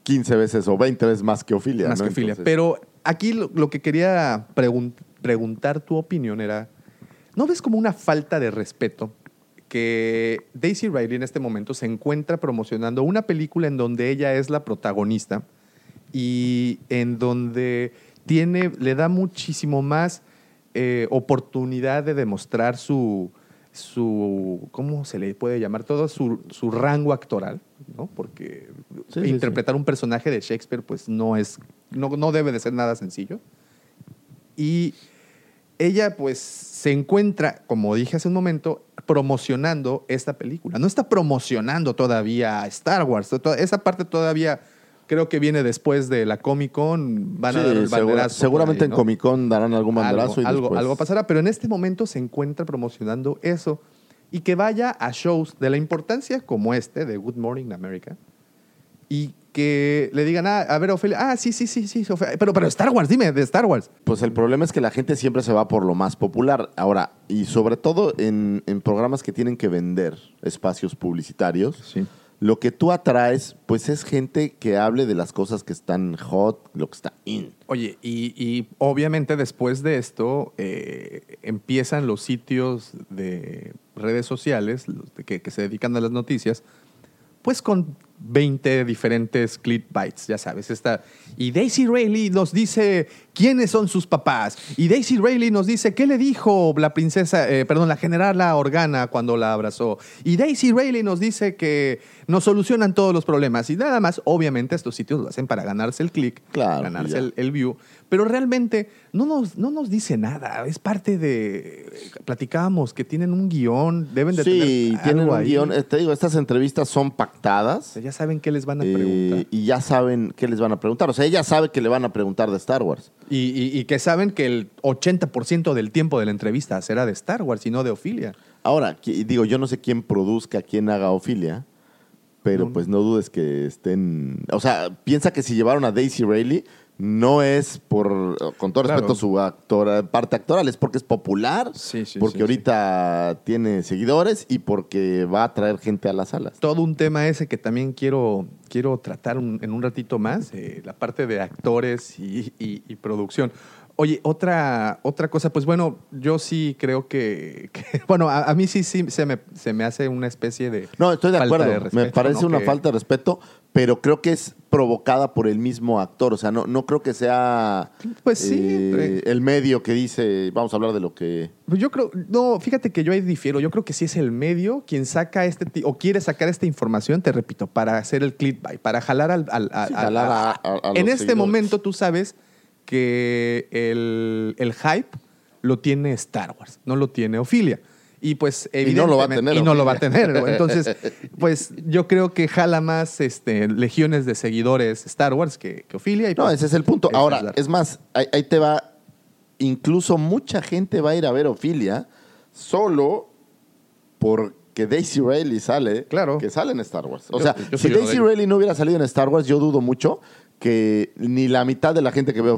15 veces o 20 veces más que Ofilia. más ¿no? que filia. Entonces- Pero aquí lo, lo que quería pregun- preguntar tu opinión era, ¿no ves como una falta de respeto que Daisy Riley en este momento se encuentra promocionando una película en donde ella es la protagonista y en donde tiene, le da muchísimo más eh, oportunidad de demostrar su, su, ¿cómo se le puede llamar? Todo su, su rango actoral, ¿no? Porque Sí, sí, interpretar un personaje de Shakespeare, pues no es, no, no debe de ser nada sencillo. Y ella, pues, se encuentra, como dije hace un momento, promocionando esta película. No está promocionando todavía a Star Wars. To- Esa parte todavía creo que viene después de la Comic Con. Van a Sí, dar el segura- seguramente ahí, en. Comic Con darán algún banderazo algo, y algo, después- algo pasará, pero en este momento se encuentra promocionando eso y que vaya a shows de la importancia como este de Good Morning America, y que le digan, ah, a ver, Ofelia, ah, sí, sí, sí, sí, Ofelia. Pero, pero Star Wars, dime, de Star Wars. Pues el problema es que la gente siempre se va por lo más popular. Ahora, y sobre todo en, en programas que tienen que vender espacios publicitarios, Sí. Lo que tú atraes, pues es gente que hable de las cosas que están hot, lo que está in. Oye, y, obviamente después de esto eh, empiezan los sitios de redes sociales que se dedican a las noticias, pues con 20 diferentes clickbites, ya sabes. Está, y Daisy Rayleigh nos dice quiénes son sus papás. Y Daisy Rayleigh nos dice qué le dijo la princesa, eh, perdón, la general Organa cuando la abrazó. Y Daisy Rayleigh nos dice que nos solucionan todos los problemas. Y nada más, obviamente, estos sitios lo hacen para ganarse el click, Claro, ganarse el, el view. Pero realmente no nos, no nos dice nada. Es parte de. Platicábamos que tienen un guion, deben de Sí, tener. tienen algo un ahí. guion. Eh, Te digo, estas entrevistas son O pactadas. sea, ya saben qué les van a eh, preguntar. y ya saben qué les van a preguntar. O sea, ella sabe que le van a preguntar de Star Wars. Y, y- y que saben que el 80% del tiempo de la entrevista será de Star Wars y no de Ofilia. Ahora, digo, yo no sé quién produzca, quién haga Ofilia, pero No. pues no dudes que estén... O sea, piensa que si llevaron a Daisy Rayleigh, no es por, con todo Claro. respeto, su parte actoral, es porque es popular, Sí, sí, porque sí, ahorita tiene seguidores y porque va a traer gente a las salas. Todo un tema ese que también quiero, quiero tratar un- en un ratito más, eh, la parte de actores y, y- y producción. Oye, otra, otra cosa, pues bueno, yo sí creo que, que- bueno, a, a mí sí, sí se me, se me hace una especie de... No, estoy de acuerdo. de respeto, Me parece ¿no? una Que- falta de respeto, pero creo que es provocada por el mismo actor. O sea, no, no creo que sea Pues sí, eh, el medio que dice, vamos a hablar de lo que... Pues yo creo, no, fíjate que yo ahí difiero. Yo creo que sí es el medio quien saca este o quiere sacar esta información, te repito, para hacer el clickbait, para jalar al. al- al- Sí, al- jalar a- en este seguidores. momento tú sabes que el, el hype lo tiene Star Wars, no lo tiene Ophelia. Y pues Y no lo va a tener Y no lo va a tener. Entonces, pues yo creo que jala más este, legiones de seguidores Star Wars que, que Ophelia. y, No, pues, ese es el punto. Ahora, es más, ahí, ahí te va. Incluso mucha gente va a ir a ver Ophelia solo porque Daisy Rayleigh sale. Claro. Que sale en Star Wars. O Yo- sea, yo si Daisy. Rayleigh no hubiera salido en Star Wars, yo dudo mucho que ni la mitad de la gente que ve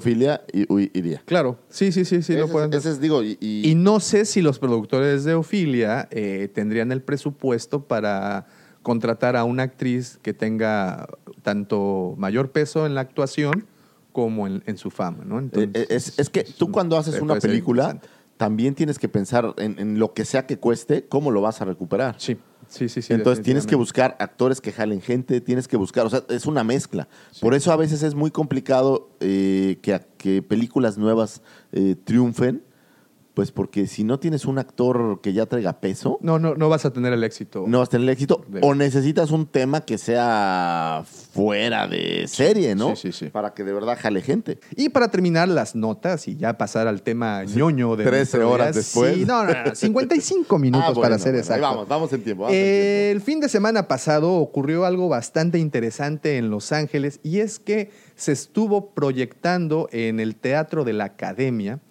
ui- iría. Claro, sí, sí, sí, sí, lo ese, pueden ese es, digo, y, y- Y no sé si los productores de Ofilia eh, tendrían el presupuesto para contratar a una actriz que tenga tanto mayor peso en la actuación como en, en su fama, ¿no? Entonces, Eh, es, es que tú cuando haces una película, también tienes que pensar en, en lo que sea que cueste, cómo lo vas a recuperar. Sí, sí, sí. sí Entonces tienes que buscar actores que jalen gente, tienes que buscar, o sea, es una mezcla. Por eso a veces es muy complicado eh, que, que películas nuevas eh, triunfen, pues porque si no tienes un actor que ya traiga peso, No, no, no vas a tener el éxito. no vas a tener el éxito. De- O necesitas un tema que sea fuera de serie, ¿no? sí, sí, sí. Para que de verdad jale gente. Y para terminar las notas y ya pasar al tema ñoño de 13 nuestro horas día, después. Sí, no, no, no, 55 minutos Ah, bueno, para ser bueno, exacto. ahí vamos, vamos en tiempo. vamos en tiempo. Eh, El fin de semana pasado ocurrió algo bastante interesante en Los Ángeles y es que se estuvo proyectando en el Teatro de la Academia,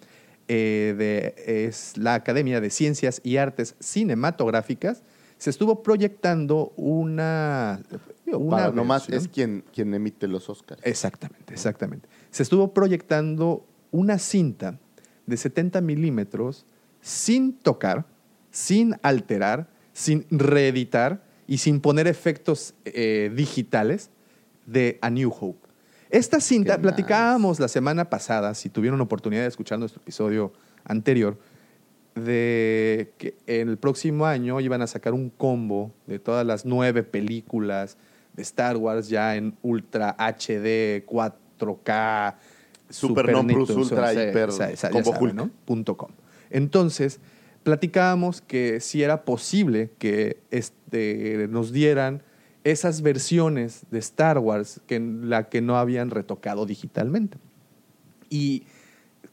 eh, de, es la Academia de Ciencias y Artes Cinematográficas, se estuvo proyectando una... una Para nomás es quien, quien emite los Oscars. Exactamente, exactamente. Se estuvo proyectando una cinta de 70 milímetros sin tocar, sin alterar, sin reeditar y sin poner efectos eh, digitales de A New Hope. Esta cinta, Qué platicábamos la semana pasada, si tuvieron oportunidad de escuchar nuestro episodio anterior, de que en el próximo año iban a sacar un combo de todas las nueve películas de Star Wars ya en Ultra HD, 4K, Super non plus ultra hiper. ¿no? Punto com. Entonces, platicábamos que si era posible que este, nos dieran esas versiones de Star Wars que la que no habían retocado digitalmente. Y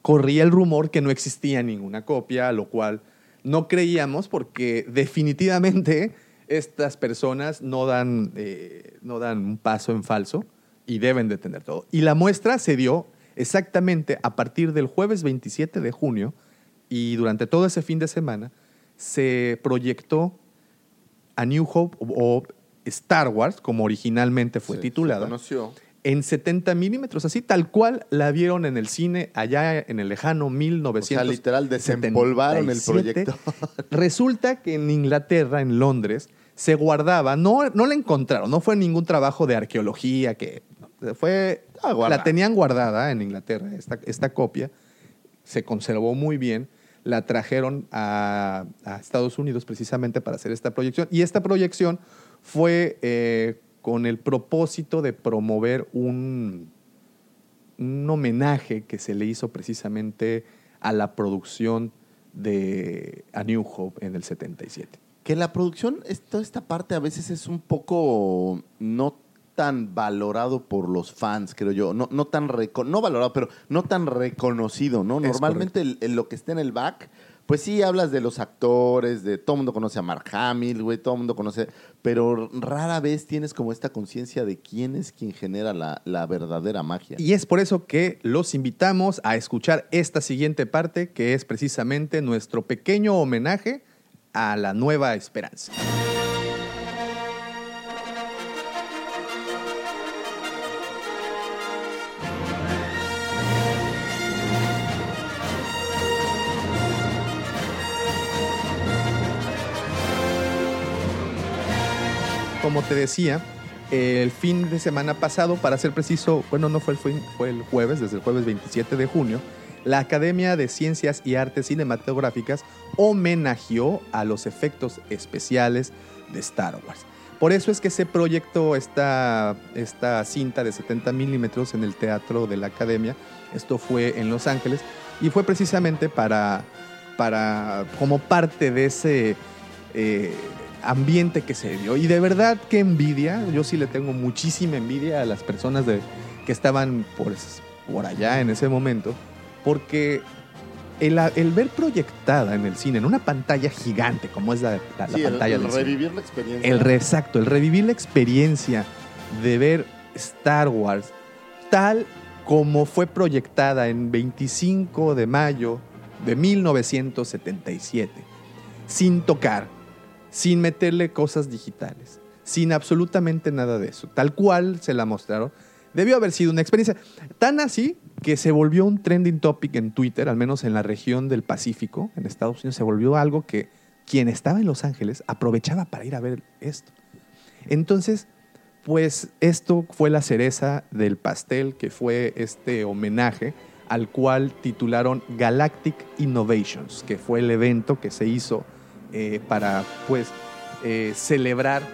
corría el rumor que no existía ninguna copia, lo cual no creíamos porque definitivamente estas personas no dan, eh, no dan un paso en falso y deben de tener todo. Y la muestra se dio exactamente a partir del jueves 27 de junio y durante todo ese fin de semana se proyectó A New Hope o Star Wars, como originalmente fue Se- titulada, en 70 milímetros, así tal cual la vieron en el cine allá en el lejano O 1900. sea, literal, desempolvaron el 77. proyecto. Resulta que en Inglaterra, en Londres, se guardaba, no, no la encontraron, no fue ningún trabajo de arqueología que fue, Ah, la tenían guardada en Inglaterra, esta, esta copia, se conservó muy bien, la trajeron a, a Estados Unidos precisamente para hacer esta proyección y esta proyección fue eh, con el propósito de promover un, un homenaje que se le hizo precisamente a la producción de A New Hope en el 77. Que la producción, toda esta parte a veces es un poco no tan valorado por los fans, creo yo. No, no tan no valorado, pero no tan reconocido, ¿no? Es Normalmente el- el- lo que está en el back, pues sí hablas de los actores, de todo el mundo conoce a Mark Hamill, güey, todo el mundo conoce, pero rara vez tienes como esta conciencia de quién es quien genera la, la verdadera magia. Y es por eso que los invitamos a escuchar esta siguiente parte, que es precisamente nuestro pequeño homenaje a la nueva esperanza. Como te decía, el fin de semana pasado, para ser preciso, bueno, no fue el, fin- fue el jueves, desde el jueves 27 de junio, la Academia de Ciencias y Artes Cinematográficas homenajeó a los efectos especiales de Star Wars. Por eso es que se proyectó esta, esta cinta de 70 milímetros en el Teatro de la Academia. Esto fue en Los Ángeles y fue precisamente para, para como parte de ese eh, ambiente que se dio. Y de verdad, qué envidia. Yo sí le tengo muchísima envidia a las personas de, que estaban por, por allá en ese momento, porque el, el ver proyectada en el cine, en una pantalla gigante como es la, la- la Sí, el- pantalla el del cine, revivir la experiencia. el re- exacto, el revivir la experiencia de ver Star Wars tal como fue proyectada en 25 de mayo de 1977, sin tocar, sin meterle cosas digitales, sin absolutamente nada de eso, tal cual se la mostraron, debió haber sido una experiencia. Tan así que se volvió un trending topic en Twitter, al menos en la región del Pacífico, en Estados Unidos, se volvió algo que quien estaba en Los Ángeles aprovechaba para ir a ver esto. Entonces, pues esto fue la cereza del pastel, que fue este homenaje al cual titularon Galactic Innovations, que fue el evento que se hizo eh, para pues eh, celebrar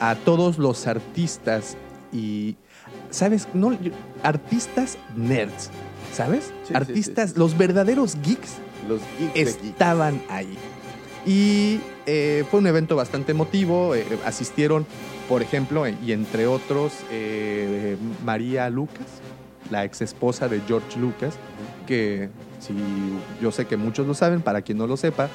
a todos los artistas y, ¿sabes? No, artistas nerds, ¿sabes? Sí, artistas, sí. los verdaderos geeks Los geeks de geeks. estaban ahí. Y eh, fue un evento bastante emotivo. asistieron, por ejemplo, y entre otros, María Lucas, la ex esposa de George Lucas, que si yo sé que muchos lo saben, para quien no lo sepa,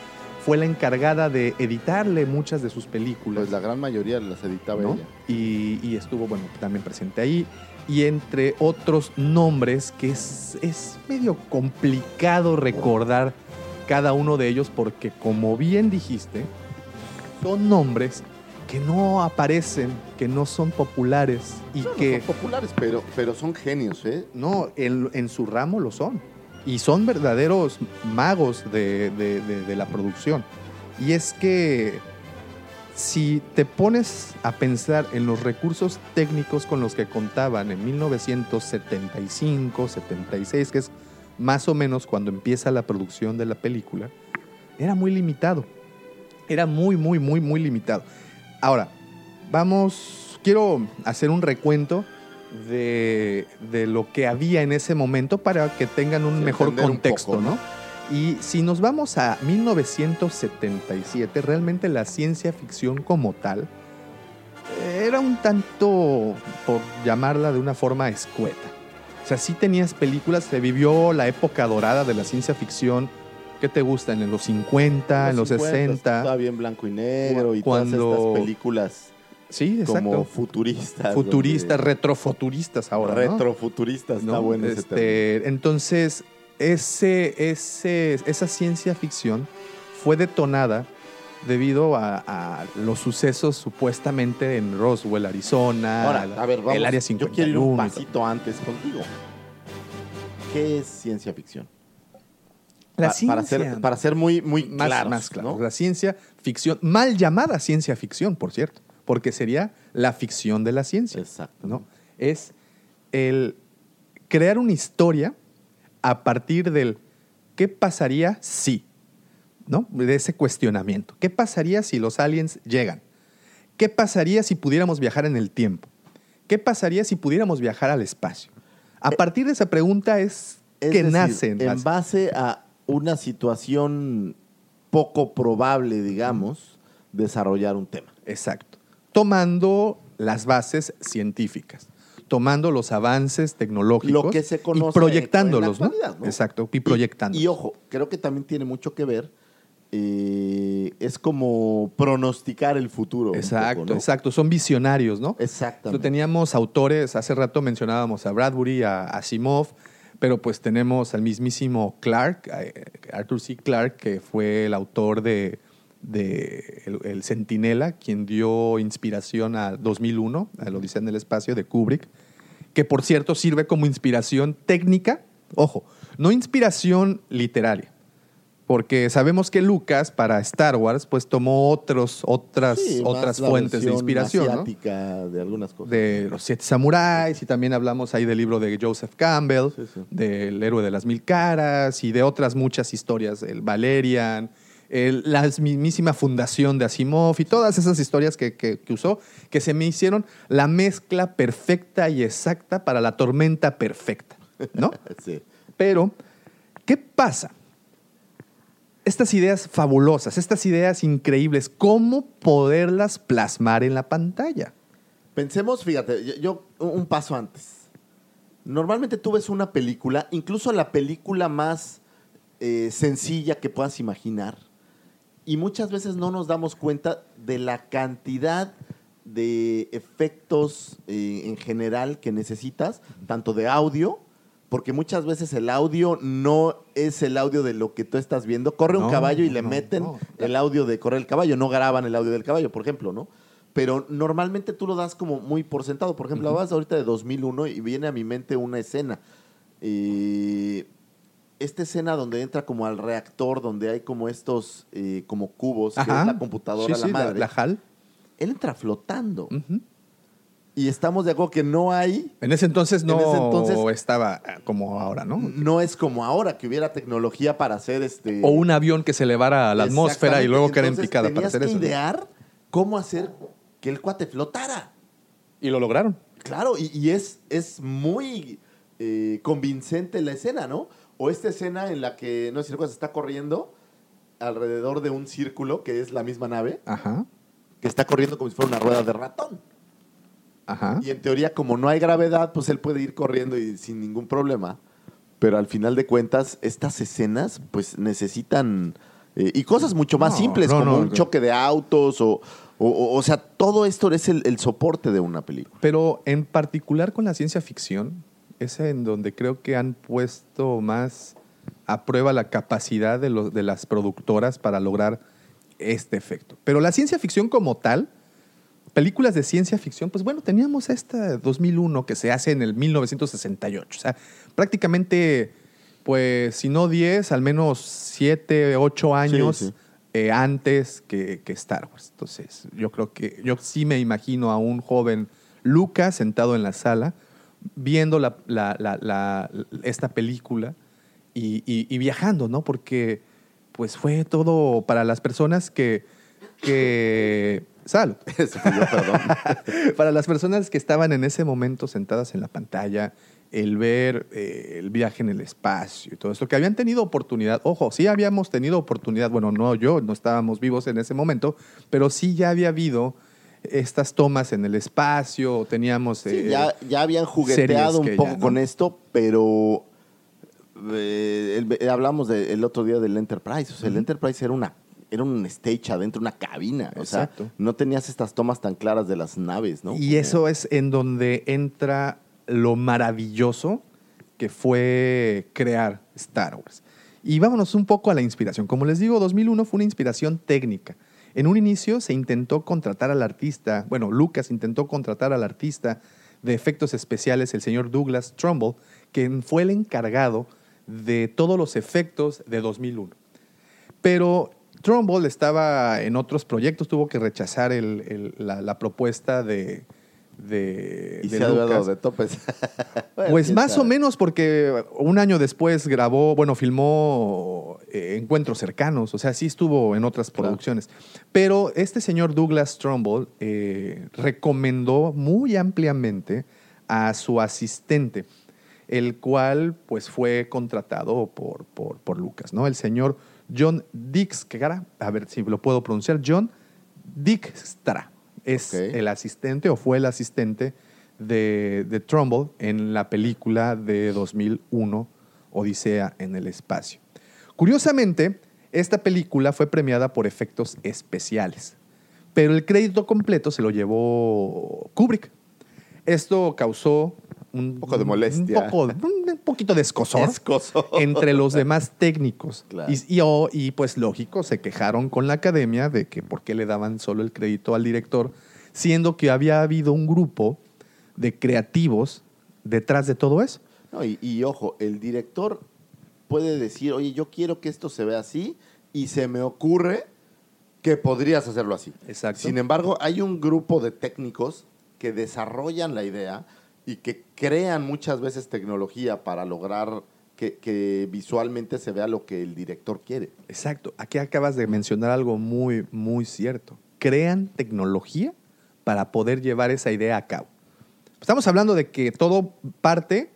fue la encargada de editarle muchas de sus películas. Pues la gran mayoría las editaba ¿no? ella. Y, y estuvo, bueno, también presente ahí. Y entre otros nombres que es, es medio complicado recordar cada uno de ellos porque, como bien dijiste, son nombres que no aparecen, que no son populares y No, no que son populares, pero, pero son genios, ¿eh? no, en, en su ramo lo son. Y son verdaderos magos de, de- la producción. Y es que si te pones a pensar en los recursos técnicos con los que contaban en 1975, 76, que es más o menos cuando empieza la producción de la película, era muy limitado. Era muy, muy, muy, muy limitado. Ahora, vamos, quiero hacer un recuento de, de lo que había en ese momento para que tengan un Sí, mejor un contexto, poco, ¿no? ¿no? Y si nos vamos a 1977, realmente la ciencia ficción como tal era un tanto, por llamarla de una forma escueta. O sea, sí tenías películas, se vivió la época dorada de la ciencia ficción. ¿Qué te gustan? ¿En los 50, en los 50, 60? Estaba bien blanco y negro y Cuando- todas estas películas Sí, exacto. como futuristas. futuristas, donde- retrofuturistas ahora. ¿no? Retrofuturistas, está ¿no? bueno ese término. Este, entonces, ese, ese, esa ciencia ficción fue detonada debido a, a los sucesos supuestamente en Roswell, Arizona, Ahora, a ver, vamos. el área yo 51. quiero ir un pasito antes contigo. ¿Qué es ciencia ficción? La Pa- ciencia. Para ser, para ser muy, muy más, claros, más claro. ¿no? La ciencia ficción, mal llamada ciencia ficción, por cierto, porque sería la ficción de la ciencia. Exacto. ¿no? Es el crear una historia a partir del qué pasaría si, ¿no? De ese cuestionamiento. ¿Qué pasaría si los aliens llegan? ¿Qué pasaría si pudiéramos viajar en el tiempo? ¿Qué pasaría si pudiéramos viajar al espacio? A partir de esa pregunta es, Es que decir, nacen en las- base a una situación poco probable, digamos, desarrollar un tema. Exacto. Tomando las bases científicas, tomando los avances tecnológicos Lo que se conoce y proyectándolos, en la ¿no? ¿no? Exacto, y proyectándolos. Y, ojo, creo que también tiene mucho que ver. eh, es como pronosticar el futuro. exacto, poco, ¿no? exacto. Son visionarios, ¿no? Exactamente. Teníamos autores, hace rato mencionábamos a Bradbury, a Asimov, pero pues tenemos al mismísimo Clark, eh, Arthur C. Clarke, que fue el autor de, de el, el Centinela, quien dio inspiración a 2001, a la Odisea en el Espacio de Kubrick, que por cierto sirve como inspiración técnica, ojo, no inspiración literaria. Porque sabemos que Lucas para Star Wars pues tomó otros, otras, Sí, otras fuentes de inspiración. de algunas cosas. de los siete samuráis y también hablamos ahí del libro de Joseph Campbell, Sí, sí. del héroe de las mil caras y de otras muchas historias, el Valerian, el- la mismísima fundación de Asimov y todas esas historias que, que- que usó, que se me hicieron la mezcla perfecta y exacta para la tormenta perfecta, ¿no? Sí. Pero, ¿qué pasa? Estas ideas fabulosas, estas ideas increíbles, ¿cómo poderlas plasmar en la pantalla? Pensemos, fíjate, yo, yo- un paso antes. Normalmente tú ves una película, incluso la película más eh, sencilla que puedas imaginar, y muchas veces no nos damos cuenta de la cantidad de efectos eh, en general que necesitas, tanto de audio, porque muchas veces el audio no es el audio de lo que tú estás viendo. Corre un caballo y le no, meten no. el audio de correr el caballo, no graban el audio del caballo, por ejemplo, ¿no? Pero normalmente tú lo das como muy por sentado. Por ejemplo, hablas ahorita de 2001 y viene a mi mente una escena. Eh, esta escena donde entra como al reactor, donde hay como estos eh, como cubos, que Ajá. es la computadora, Sí, la sí, madre. la HAL. Él entra flotando. Y estamos de acuerdo que no hay En ese entonces no En ese entonces- estaba eh, como ahora, ¿no? no es como ahora que hubiera tecnología para hacer este O un avión que se elevara a la atmósfera y luego quedara en picada para hacer que eso. idear cómo hacer que el cuate flotara. Y lo lograron. Claro, y, y es, es muy eh, convincente la escena, ¿no? O esta escena en la que, no sé si recuerdas, está corriendo alrededor de un círculo que es la misma nave, Ajá. que está corriendo como si fuera una rueda de ratón. Ajá. Y en teoría, como no hay gravedad, pues él puede ir corriendo y sin ningún problema. Pero al final de cuentas, estas escenas, pues necesitan. eh, y cosas mucho más No, simples, no, como no, un choque de autos, o, o, o- o sea, todo esto es el, el soporte de una película. Pero en particular con la ciencia ficción, es en donde creo que han puesto más a prueba la capacidad de, los, de las productoras para lograr este efecto. Pero la ciencia ficción como tal, películas de ciencia ficción, pues bueno, teníamos esta 2001 que se hace en el 1968. O sea, prácticamente, pues si no 10, al menos 7, 8 años sí. eh, antes que, que Star Wars. Entonces, yo creo que yo sí me imagino a un joven Lucas sentado en la sala viendo la- la- la- la- esta película y, y- y viajando, ¿no? Porque pues fue todo para las personas que... que salud. Eso fui yo, perdón. para las personas que estaban en ese momento sentadas en la pantalla, el ver eh, el viaje en el espacio y todo esto, que habían tenido oportunidad, ojo, sí habíamos tenido oportunidad, bueno, no yo, no estábamos vivos en ese momento, pero sí ya había habido estas tomas en el espacio, teníamos... Sí, eh, ya, ya habían jugueteado un poco ya, ¿no? con esto, pero eh, el- eh, hablamos de- el otro día del Enterprise. O sea, el Enterprise era una era un stage adentro, una cabina. O sea, no tenías estas tomas tan claras de las naves, ¿no? Y eso es en donde entra lo maravilloso que fue crear Star Wars. Y vámonos un poco a la inspiración. Como les digo, 2001 fue una inspiración técnica, En un inicio se intentó contratar al artista, bueno, Lucas intentó contratar al artista de efectos especiales, el señor Douglas Trumbull, quien fue el encargado de todos los efectos de 2001. Pero Trumbull estaba en otros proyectos, tuvo que rechazar la propuesta de, de, Y de se ha dado Lucas. de topes. Bueno, Pues más o menos porque un año después grabó, bueno, filmó eh, Encuentros Cercanos, o sea, sí estuvo en otras Claro. producciones. Pero este señor Douglas Trumbull eh, recomendó muy ampliamente a su asistente, el cual pues fue contratado por, por, por Lucas, ¿no? El señor John Dijkstra, a ver si lo puedo pronunciar, John Dijkstra es el asistente o fue el asistente de, de Trumbull en la película de 2001, Odisea en el espacio. Curiosamente, esta película fue premiada por efectos especiales, pero el crédito completo se lo llevó Kubrick. Esto causó un, poco de molestia. Un, poco- un poquito de escosor Escosor. entre los demás técnicos. Claro. Y, y, oh, y, pues lógico, se quejaron con la academia de que por qué le daban solo el crédito al director, siendo que había habido un grupo de creativos detrás de todo eso. No, y, y ojo, el director puede decir, oye, yo quiero que esto se vea así y se me ocurre que podrías hacerlo así. Exacto. Sin embargo, hay un grupo de técnicos que desarrollan la idea y que crean muchas veces tecnología para lograr que, visualmente se vea lo que el director quiere. Exacto. Aquí acabas de mencionar algo muy, muy cierto. Crean tecnología para poder llevar esa idea a cabo. Estamos hablando de que todo parte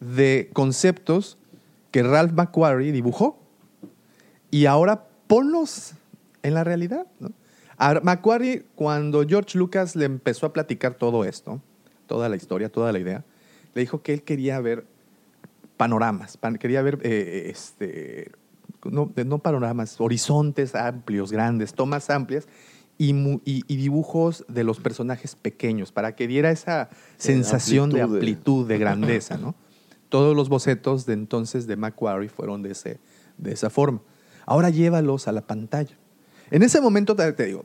de conceptos que Ralph McQuarrie dibujó y ahora ponlos en la realidad. ¿no? A cuando George Lucas le empezó a platicar todo esto, toda la historia, toda la idea, le dijo que él quería ver panoramas, pan- quería ver eh, este, no, no panoramas, horizontes amplios, grandes, tomas amplias y, y- y dibujos de los personajes pequeños para que diera esa sensación de amplitud de- amplitud, de grandeza, ¿no? Todos los bocetos de entonces de Macquarie fueron de, ese, de esa forma. Ahora llévalos a la pantalla. En ese momento, te digo,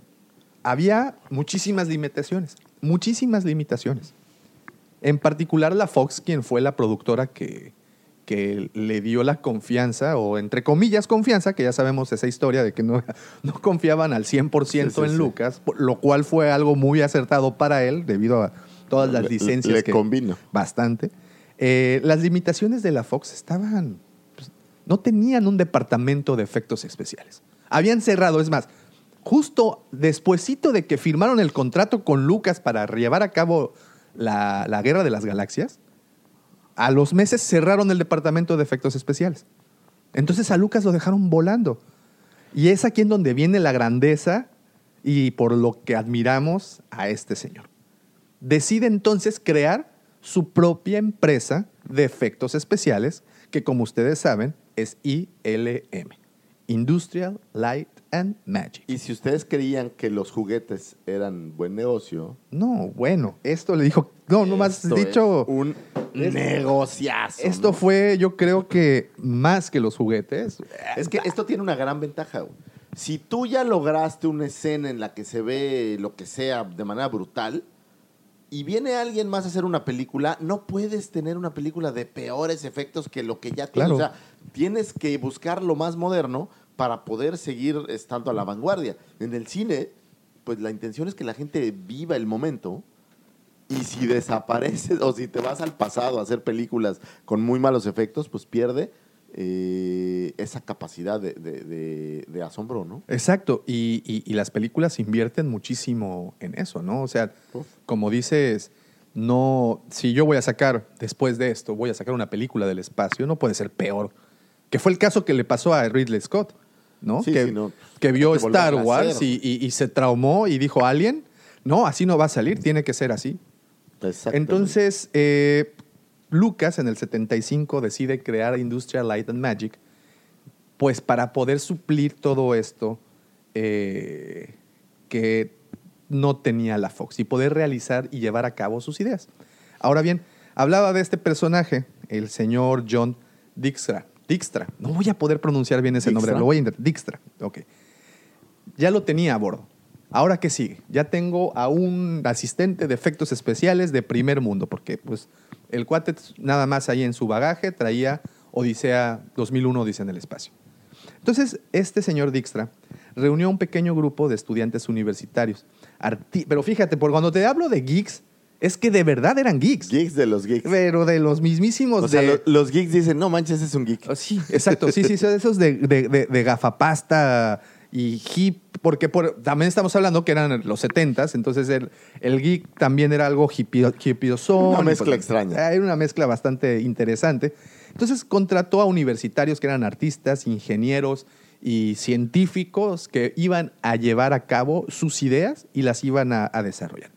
había muchísimas limitaciones, muchísimas limitaciones. En particular la Fox, quien fue la productora que, que le dio la confianza, o entre comillas confianza, que ya sabemos esa historia de que no, no confiaban al 100% Sí, sí, en sí. Lucas, lo cual fue algo muy acertado para él debido a todas las Le- licencias le que convino. bastante. Eh, las limitaciones de la Fox estaban, pues, no tenían un departamento de efectos especiales. Habían cerrado, es más, justo despuesito de que firmaron el contrato con Lucas para llevar a cabo la, Guerra de las Galaxias, a los meses cerraron el departamento de efectos especiales. Entonces a Lucas lo dejaron volando. Y es aquí en donde viene la grandeza y por lo que admiramos a este señor. Decide entonces crear su propia empresa de efectos especiales, que como ustedes saben es ILM, Industrial Light and Magic. Y si ustedes creían que los juguetes eran buen negocio, No, bueno, esto le dijo, no, no más esto dicho, un es- negociazo. esto ¿no? fue yo creo que más que los juguetes. Es que esto tiene una gran ventaja. güey. Si tú ya lograste una escena en la que se ve lo que sea de manera brutal y viene alguien más a hacer una película, no puedes tener una película de peores efectos que lo que ya tienes. Claro. O sea, tienes que buscar lo más moderno para poder seguir estando a la vanguardia. En el cine, pues la intención es que la gente viva el momento. Y si desapareces o si te vas al pasado a hacer películas con muy malos efectos, pues pierde eh, esa capacidad de, de- de- de asombro, ¿no? Exacto, y, y- y las películas invierten muchísimo en eso, ¿no? O sea, Uf. como dices, no, si yo voy a sacar, después de esto, voy a sacar una película del espacio, no puede ser peor. Que fue el caso que le pasó a Ridley Scott, ¿no? Sí, que, sí, no. que vio que Star Wars y, y- y se traumó y dijo, Alien, no, así no va a salir, tiene que ser así. Entonces, eh, Lucas en el 75 decide crear Industrial Light and Magic, pues para poder suplir todo esto eh, que no tenía la Fox y poder realizar y llevar a cabo sus ideas. Ahora bien, hablaba de este personaje, el señor John Dijkstra. Dijkstra. No voy a poder pronunciar bien ese nombre, lo voy a intentar. Dijkstra, ok. ya lo tenía a bordo. Ahora qué sigue? Ya tengo a un asistente de efectos especiales de primer mundo, porque pues el cuate nada más ahí en su bagaje traía Odisea 2001, Odisea en el espacio. Entonces, este señor Dijkstra reunió a un pequeño grupo de estudiantes universitarios. Arti- Pero fíjate, por cuando te hablo de geeks, es que de verdad eran geeks. Geeks de los geeks. Pero de los mismísimos O sea, lo- los geeks dicen, no manches, es un geek. Oh, Sí, exacto, sí, sí, son esos de, de, de- gafapasta y hip, porque por- también estamos hablando que eran los 70s, entonces el, el geek también era algo hippie, hippiosón. Una mezcla Pues, extraña. Era una mezcla bastante interesante. Entonces contrató a universitarios que eran artistas, ingenieros y científicos que iban a llevar a cabo sus ideas y las iban a, a desarrollar.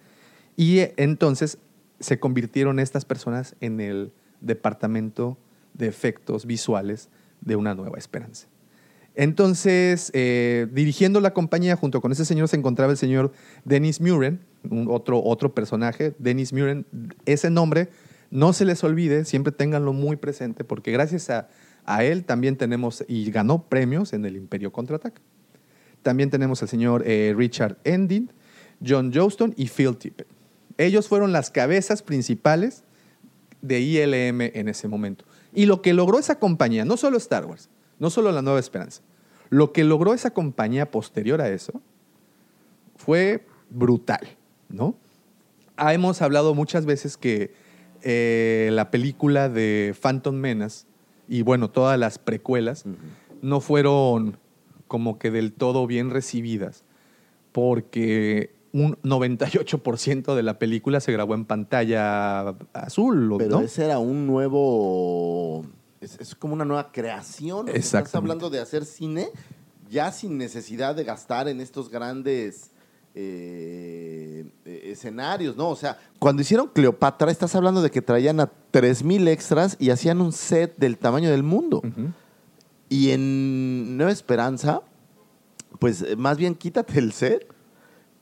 Y entonces se convirtieron estas personas en el departamento de efectos visuales de una nueva esperanza. Entonces, eh, dirigiendo la compañía junto con ese señor se encontraba el señor Dennis Muren, otro, otro personaje. Dennis Muren, ese nombre, no se les olvide, siempre ténganlo muy presente, porque gracias a, a él también tenemos, y ganó premios en el Imperio Contraataca. También tenemos al señor eh, Richard Endin, John Johnston y Phil Tippett. Ellos fueron las cabezas principales de ILM en ese momento. Y lo que logró esa compañía, no solo Star Wars, no solo La Nueva Esperanza, lo que logró esa compañía posterior a eso fue brutal, ¿no? Ah, hemos hablado muchas veces que eh, la película de Phantom Menace y bueno, todas las precuelas no fueron como que del todo bien recibidas porque un 98% de la película se grabó en pantalla azul, Pero ¿no? ese era un nuevo. Es, es como una nueva creación. Estás hablando de hacer cine ya sin necesidad de gastar en estos grandes eh, eh, escenarios, ¿no? O sea, cuando hicieron Cleopatra, estás hablando de que traían a 3.000 extras y hacían un set del tamaño del mundo. Y en Nueva Esperanza, pues eh, más bien quítate el set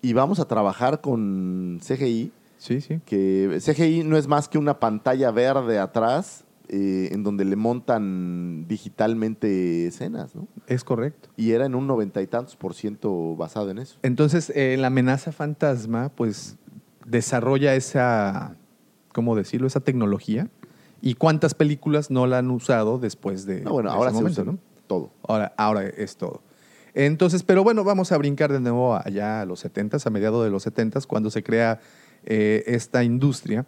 y vamos a trabajar con CGI Sí, sí. que CGI no es más que una pantalla verde atrás eh, en donde le montan digitalmente escenas, ¿no? Es correcto. Y era en un noventa y tantos por ciento basado en eso. Entonces, eh, la amenaza fantasma, pues, desarrolla esa, ¿cómo decirlo? Esa tecnología. ¿Y cuántas películas no la han usado después de, No, bueno, de ahora ese se momento, usa no? todo. Ahora, ahora es todo. Entonces, pero bueno, vamos a brincar de nuevo allá a los 70s, a mediados de los 70s, cuando se crea eh, esta industria.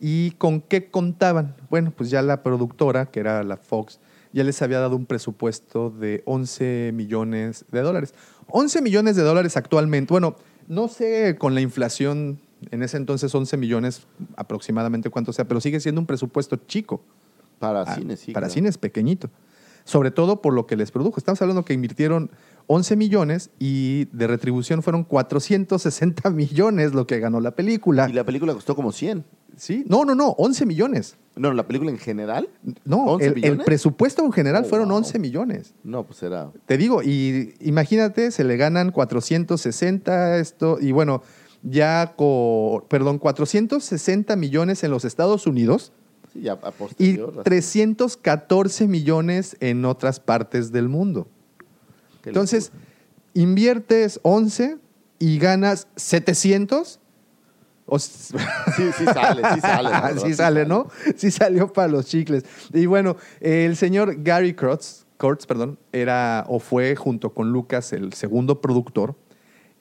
¿Y con qué contaban? Bueno, pues ya la productora, que era la Fox, ya les había dado un presupuesto de 11 millones de dólares. 11 millones de dólares actualmente. Bueno, no sé con la inflación en ese entonces 11 millones aproximadamente cuánto sea, pero sigue siendo un presupuesto chico. Para Ah, cine, sí. Para claro. cine es pequeñito. Sobre todo por lo que les produjo. Estamos hablando que invirtieron 11 millones y de retribución fueron 460 millones lo que ganó la película. Y la película costó como 100. ¿Sí? No, no, no, 11 millones. No, la película en general. No, 11 el, presupuesto en general Oh, fueron wow. 11 millones. No, pues era. Te digo, y imagínate, se le ganan 460 esto, y bueno, ya con, perdón, 460 millones en los Estados Unidos Sí, ya a y posterior. así. 314 millones en otras partes del mundo. Entonces, inviertes 11 y ganas 700. O s- Sí, sí sale, sí sale. sí sale, ¿no? Sí salió para los chicles. Y bueno, el señor Gary Kurtz, Kurtz, perdón, era o fue junto con Lucas el segundo productor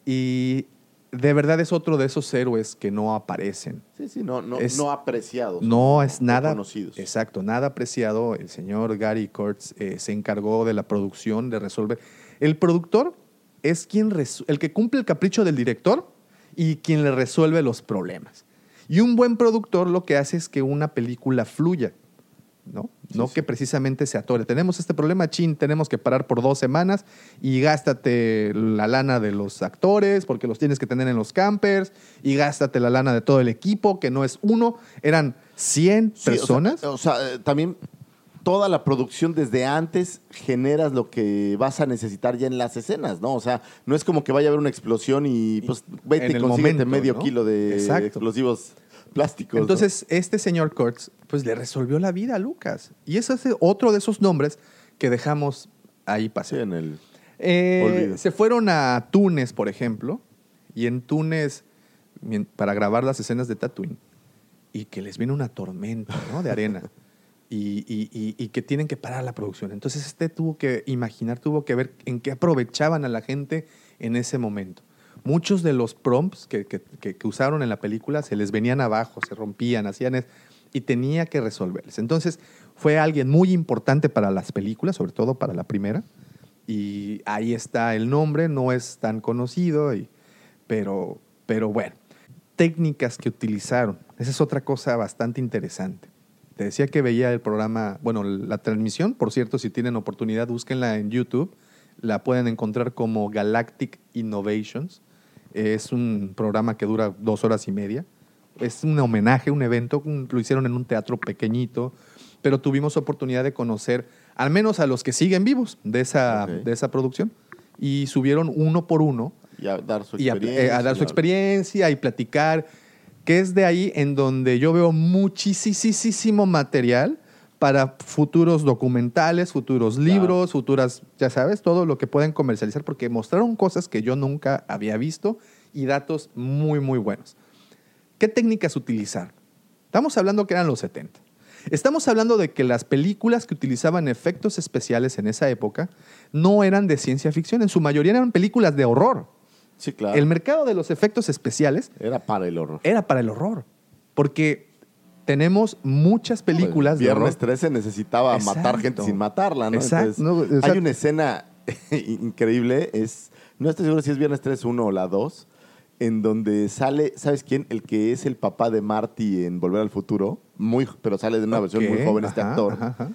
y de verdad es otro de esos héroes que no aparecen. Sí, sí, no, no, Es- no apreciados. No es nada conocidos. Exacto, nada apreciado. El señor Gary Kurtz eh, se encargó de la producción, de resolver. El productor es quien el que cumple el capricho del director y quien le resuelve los problemas. Y un buen productor lo que hace es que una película fluya, ¿no? no que precisamente se atore. Tenemos este problema, chin, tenemos que parar por dos semanas y gástate la lana de los actores porque los tienes que tener en los campers y gástate la lana de todo el equipo, que no es uno, eran 100 Sí, o sea, personas. O sea, eh, también toda la producción desde antes generas lo que vas a necesitar ya en las escenas, ¿no? O sea, no es como que vaya a haber una explosión y pues vete y consíguete medio ¿no? kilo de Exacto. explosivos plásticos. ¿no? Entonces, este señor Kurtz, pues le resolvió la vida a Lucas. Y ese es otro de esos nombres que dejamos ahí Sí, pasar. en el. Eh, se fueron a Túnez, por ejemplo, y en Túnez, para grabar las escenas de Tatooine, y que les viene una tormenta ¿no? de arena, y, que tienen que parar la producción. Entonces este tuvo que imaginar, tuvo que ver en qué aprovechaban a la gente en ese momento. Muchos de los prompts que usaron en la película se les venían abajo, se rompían, hacían es- y tenía que resolverles. Entonces fue alguien muy importante para las películas, sobre todo para la primera, y ahí está el nombre, no es tan conocido, y- pero, pero bueno, técnicas que utilizaron, esa es otra cosa bastante interesante. Te decía que veía el programa, bueno, la transmisión, por cierto, si tienen oportunidad, búsquenla en YouTube, la pueden encontrar como Galactic Innovations, es un programa que dura dos horas y media, es un homenaje, un evento, lo hicieron en un teatro pequeñito, pero tuvimos oportunidad de conocer al menos a los que siguen vivos de esa, Ok. de esa producción. Y subieron uno por uno Y a dar su y a, experiencia. eh, a dar su experiencia y platicar, que es de ahí en donde yo veo muchísimo material para futuros documentales, futuros libros, futuras, ya sabes, todo lo que pueden comercializar, porque mostraron cosas que yo nunca había visto y datos muy, muy buenos. ¿Qué técnicas utilizaron? Estamos hablando que eran los 70. Estamos hablando de que las películas que utilizaban efectos especiales en esa época no eran de ciencia ficción, en su mayoría eran películas de horror. Sí, claro. El mercado de los efectos especiales Era para el horror. era para el horror, porque tenemos muchas películas de Viernes horror. 13 necesitaba Exacto. matar gente sin matarla, ¿no? Exacto. Entonces, hay una escena increíble, es no estoy seguro si es Viernes 3 1 o la 2, en donde sale, ¿sabes quién? El que es el papá de Marty en Volver al Futuro, muy pero sale de una versión muy joven este ajá, actor. ajá, ajá.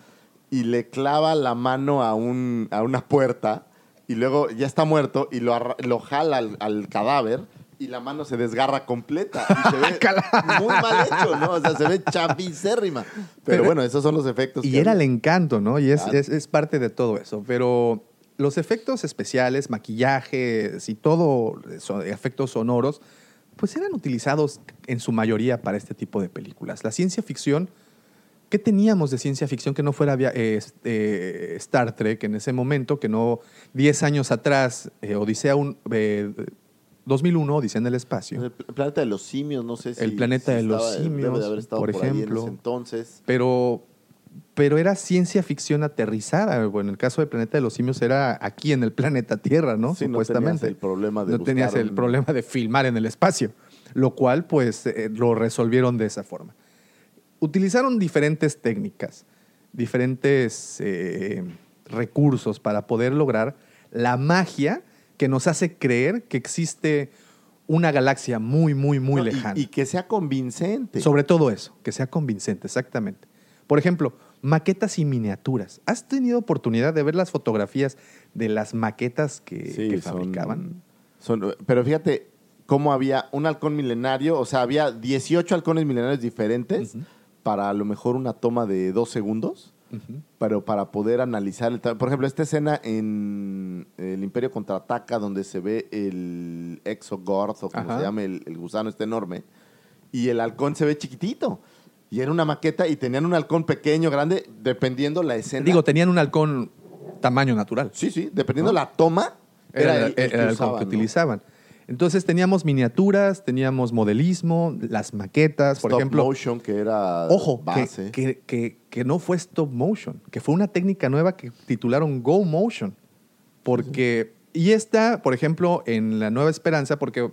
y le clava la mano a, un, a una puerta y luego ya está muerto y lo, lo jala al, al cadáver y la mano se desgarra completa. Y se ve muy mal hecho, ¿no? O sea, se ve chapicérrima. Pero, Pero- bueno, esos son los efectos. Y que era el encanto, ¿no? Y es, Claro. es- es parte de todo eso. Pero los efectos especiales, maquillajes y todo, efectos sonoros, pues eran utilizados en su mayoría para este tipo de películas. La ciencia ficción, ¿qué teníamos de ciencia ficción que no fuera eh, este, Star Trek en ese momento? Que no, 10 años atrás, eh, Odisea un, eh, 2001, Odisea en el espacio. El pl- planeta de los simios, no sé si. El planeta si de los Debe simios, de haber estado por por, ahí en ejemplo. ese entonces. pero, pero era ciencia ficción aterrizada. Bueno, en el caso del planeta de los simios era aquí en el planeta Tierra, ¿no? Sí, no tenías Supuestamente. el problema de No tenías buscar el un- problema de filmar en el espacio, lo cual pues eh, lo resolvieron de esa forma. Utilizaron diferentes técnicas, diferentes eh, recursos para poder lograr la magia que nos hace creer que existe una galaxia muy, muy, muy No, lejana. Y, que sea convincente. Sobre todo eso, que sea convincente, exactamente. Por ejemplo, maquetas y miniaturas. ¿Has tenido oportunidad de ver las fotografías de las maquetas que, Sí, que son- fabricaban? son- pero fíjate cómo había un halcón milenario, o sea, había 18 halcones milenarios diferentes para a lo mejor una toma de dos segundos, pero para poder analizar el Por ejemplo, esta escena en El Imperio Contraataca, donde se ve el Exogorth, o como Ajá. se llama, el, el gusano este enorme, y el halcón se ve chiquitito. Y era una maqueta y tenían un halcón pequeño, grande, dependiendo la escena. Digo, tenían un halcón tamaño natural. sí, sí, dependiendo ¿No? la toma, Era, era, el, el, el era el halcón usaban, que ¿no? utilizaban. Entonces teníamos miniaturas, teníamos modelismo, las maquetas, por Stop ejemplo. motion, que era Ojo, que, base. que, que- que no fue stop motion, que fue una técnica nueva que titularon Go Motion. Porque, y esta, por ejemplo, en La Nueva Esperanza, porque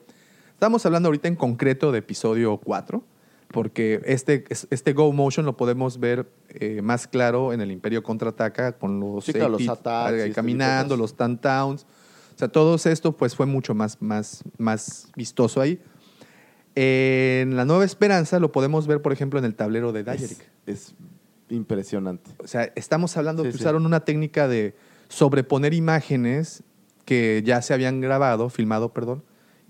estamos hablando ahorita en concreto de episodio 4, porque este, este Go Motion lo podemos ver eh, más claro en el Imperio Contraataca con los, Sí, los 80s, attacks y eh, este caminando, los Towns. O sea, todo esto pues fue mucho más, más, más vistoso ahí. En La Nueva Esperanza lo podemos ver, por ejemplo, en el tablero de Dieric. es, es impresionante. O sea, estamos hablando Sí, que sí. usaron una técnica de sobreponer imágenes que ya se habían grabado, filmado, perdón,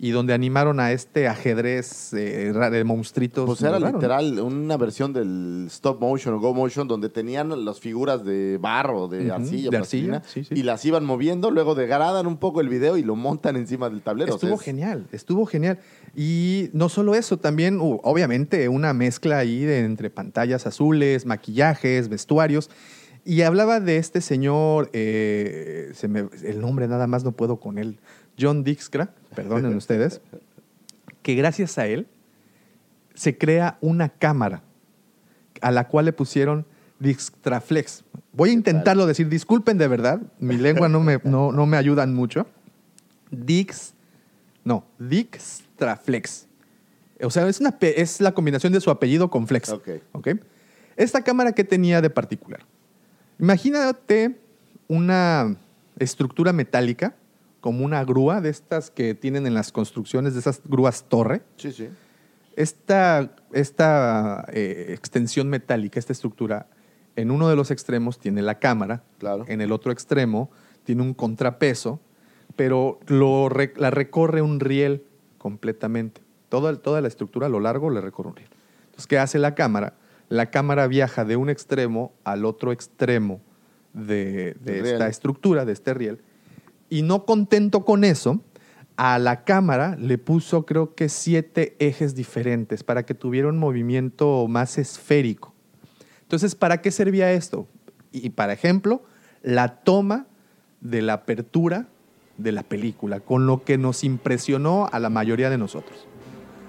y donde animaron a este ajedrez eh, de monstruitos. Pues era literal una versión del stop motion o go motion donde tenían las figuras de barro, de arcilla, de arcilla, sí, sí. y las iban moviendo, luego degradan un poco el video y lo montan encima del tablero. O sea, Estuvo es- genial, estuvo genial. Y no solo eso, también obviamente una mezcla ahí de entre pantallas azules, maquillajes, vestuarios. Y hablaba de este señor, eh, se me- el nombre nada más no puedo con él, John Dixcra, perdonen ustedes, que gracias a él se crea una cámara a la cual le pusieron Dixtraflex. Voy a intentarlo decir, disculpen de verdad, mi lengua no me, no, no me ayudan mucho. Dix, no, Dixtraflex. O sea, es, una, es la combinación de su apellido con flex. Esta cámara que tenía de particular. Imagínate una estructura metálica, como una grúa de estas que tienen en las construcciones, de esas grúas torre. Sí, sí. Esta, esta eh, extensión metálica, esta estructura, en uno de los extremos tiene la cámara, Claro. en el otro extremo tiene un contrapeso, pero lo la recorre un riel completamente. Toda, toda la estructura a lo largo le recorre un riel. Entonces, ¿qué hace la cámara? La cámara viaja de un extremo al otro extremo de, de esta estructura, de este riel. Y no contento con eso, a la cámara le puso creo que siete ejes diferentes para que tuviera un movimiento más esférico. Entonces, ¿para qué servía esto? Y, para ejemplo, la toma de la apertura de la película, con lo que nos impresionó a la mayoría de nosotros.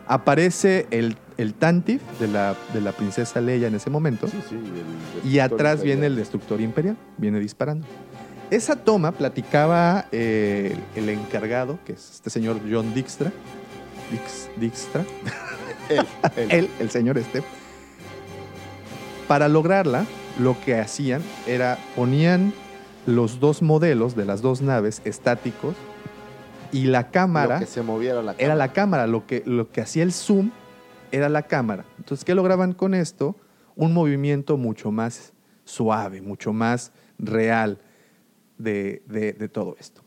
Aparece el, el Tantif de la, de la princesa Leia en ese momento. Sí, sí. el Y atrás viene el destructor imperial, viene disparando. Esa toma platicaba eh, el, el encargado, que es este señor John Dijkstra, Dix- Dijkstra, Él, él. él, el señor este. Para lograrla, lo que hacían era ponían los dos modelos de las dos naves estáticos y la cámara Lo que se moviera la era cámara. la cámara, lo que, lo que hacía el zoom era la cámara. Entonces, ¿qué lograban con esto? Un movimiento mucho más suave, mucho más real de, de- de todo esto.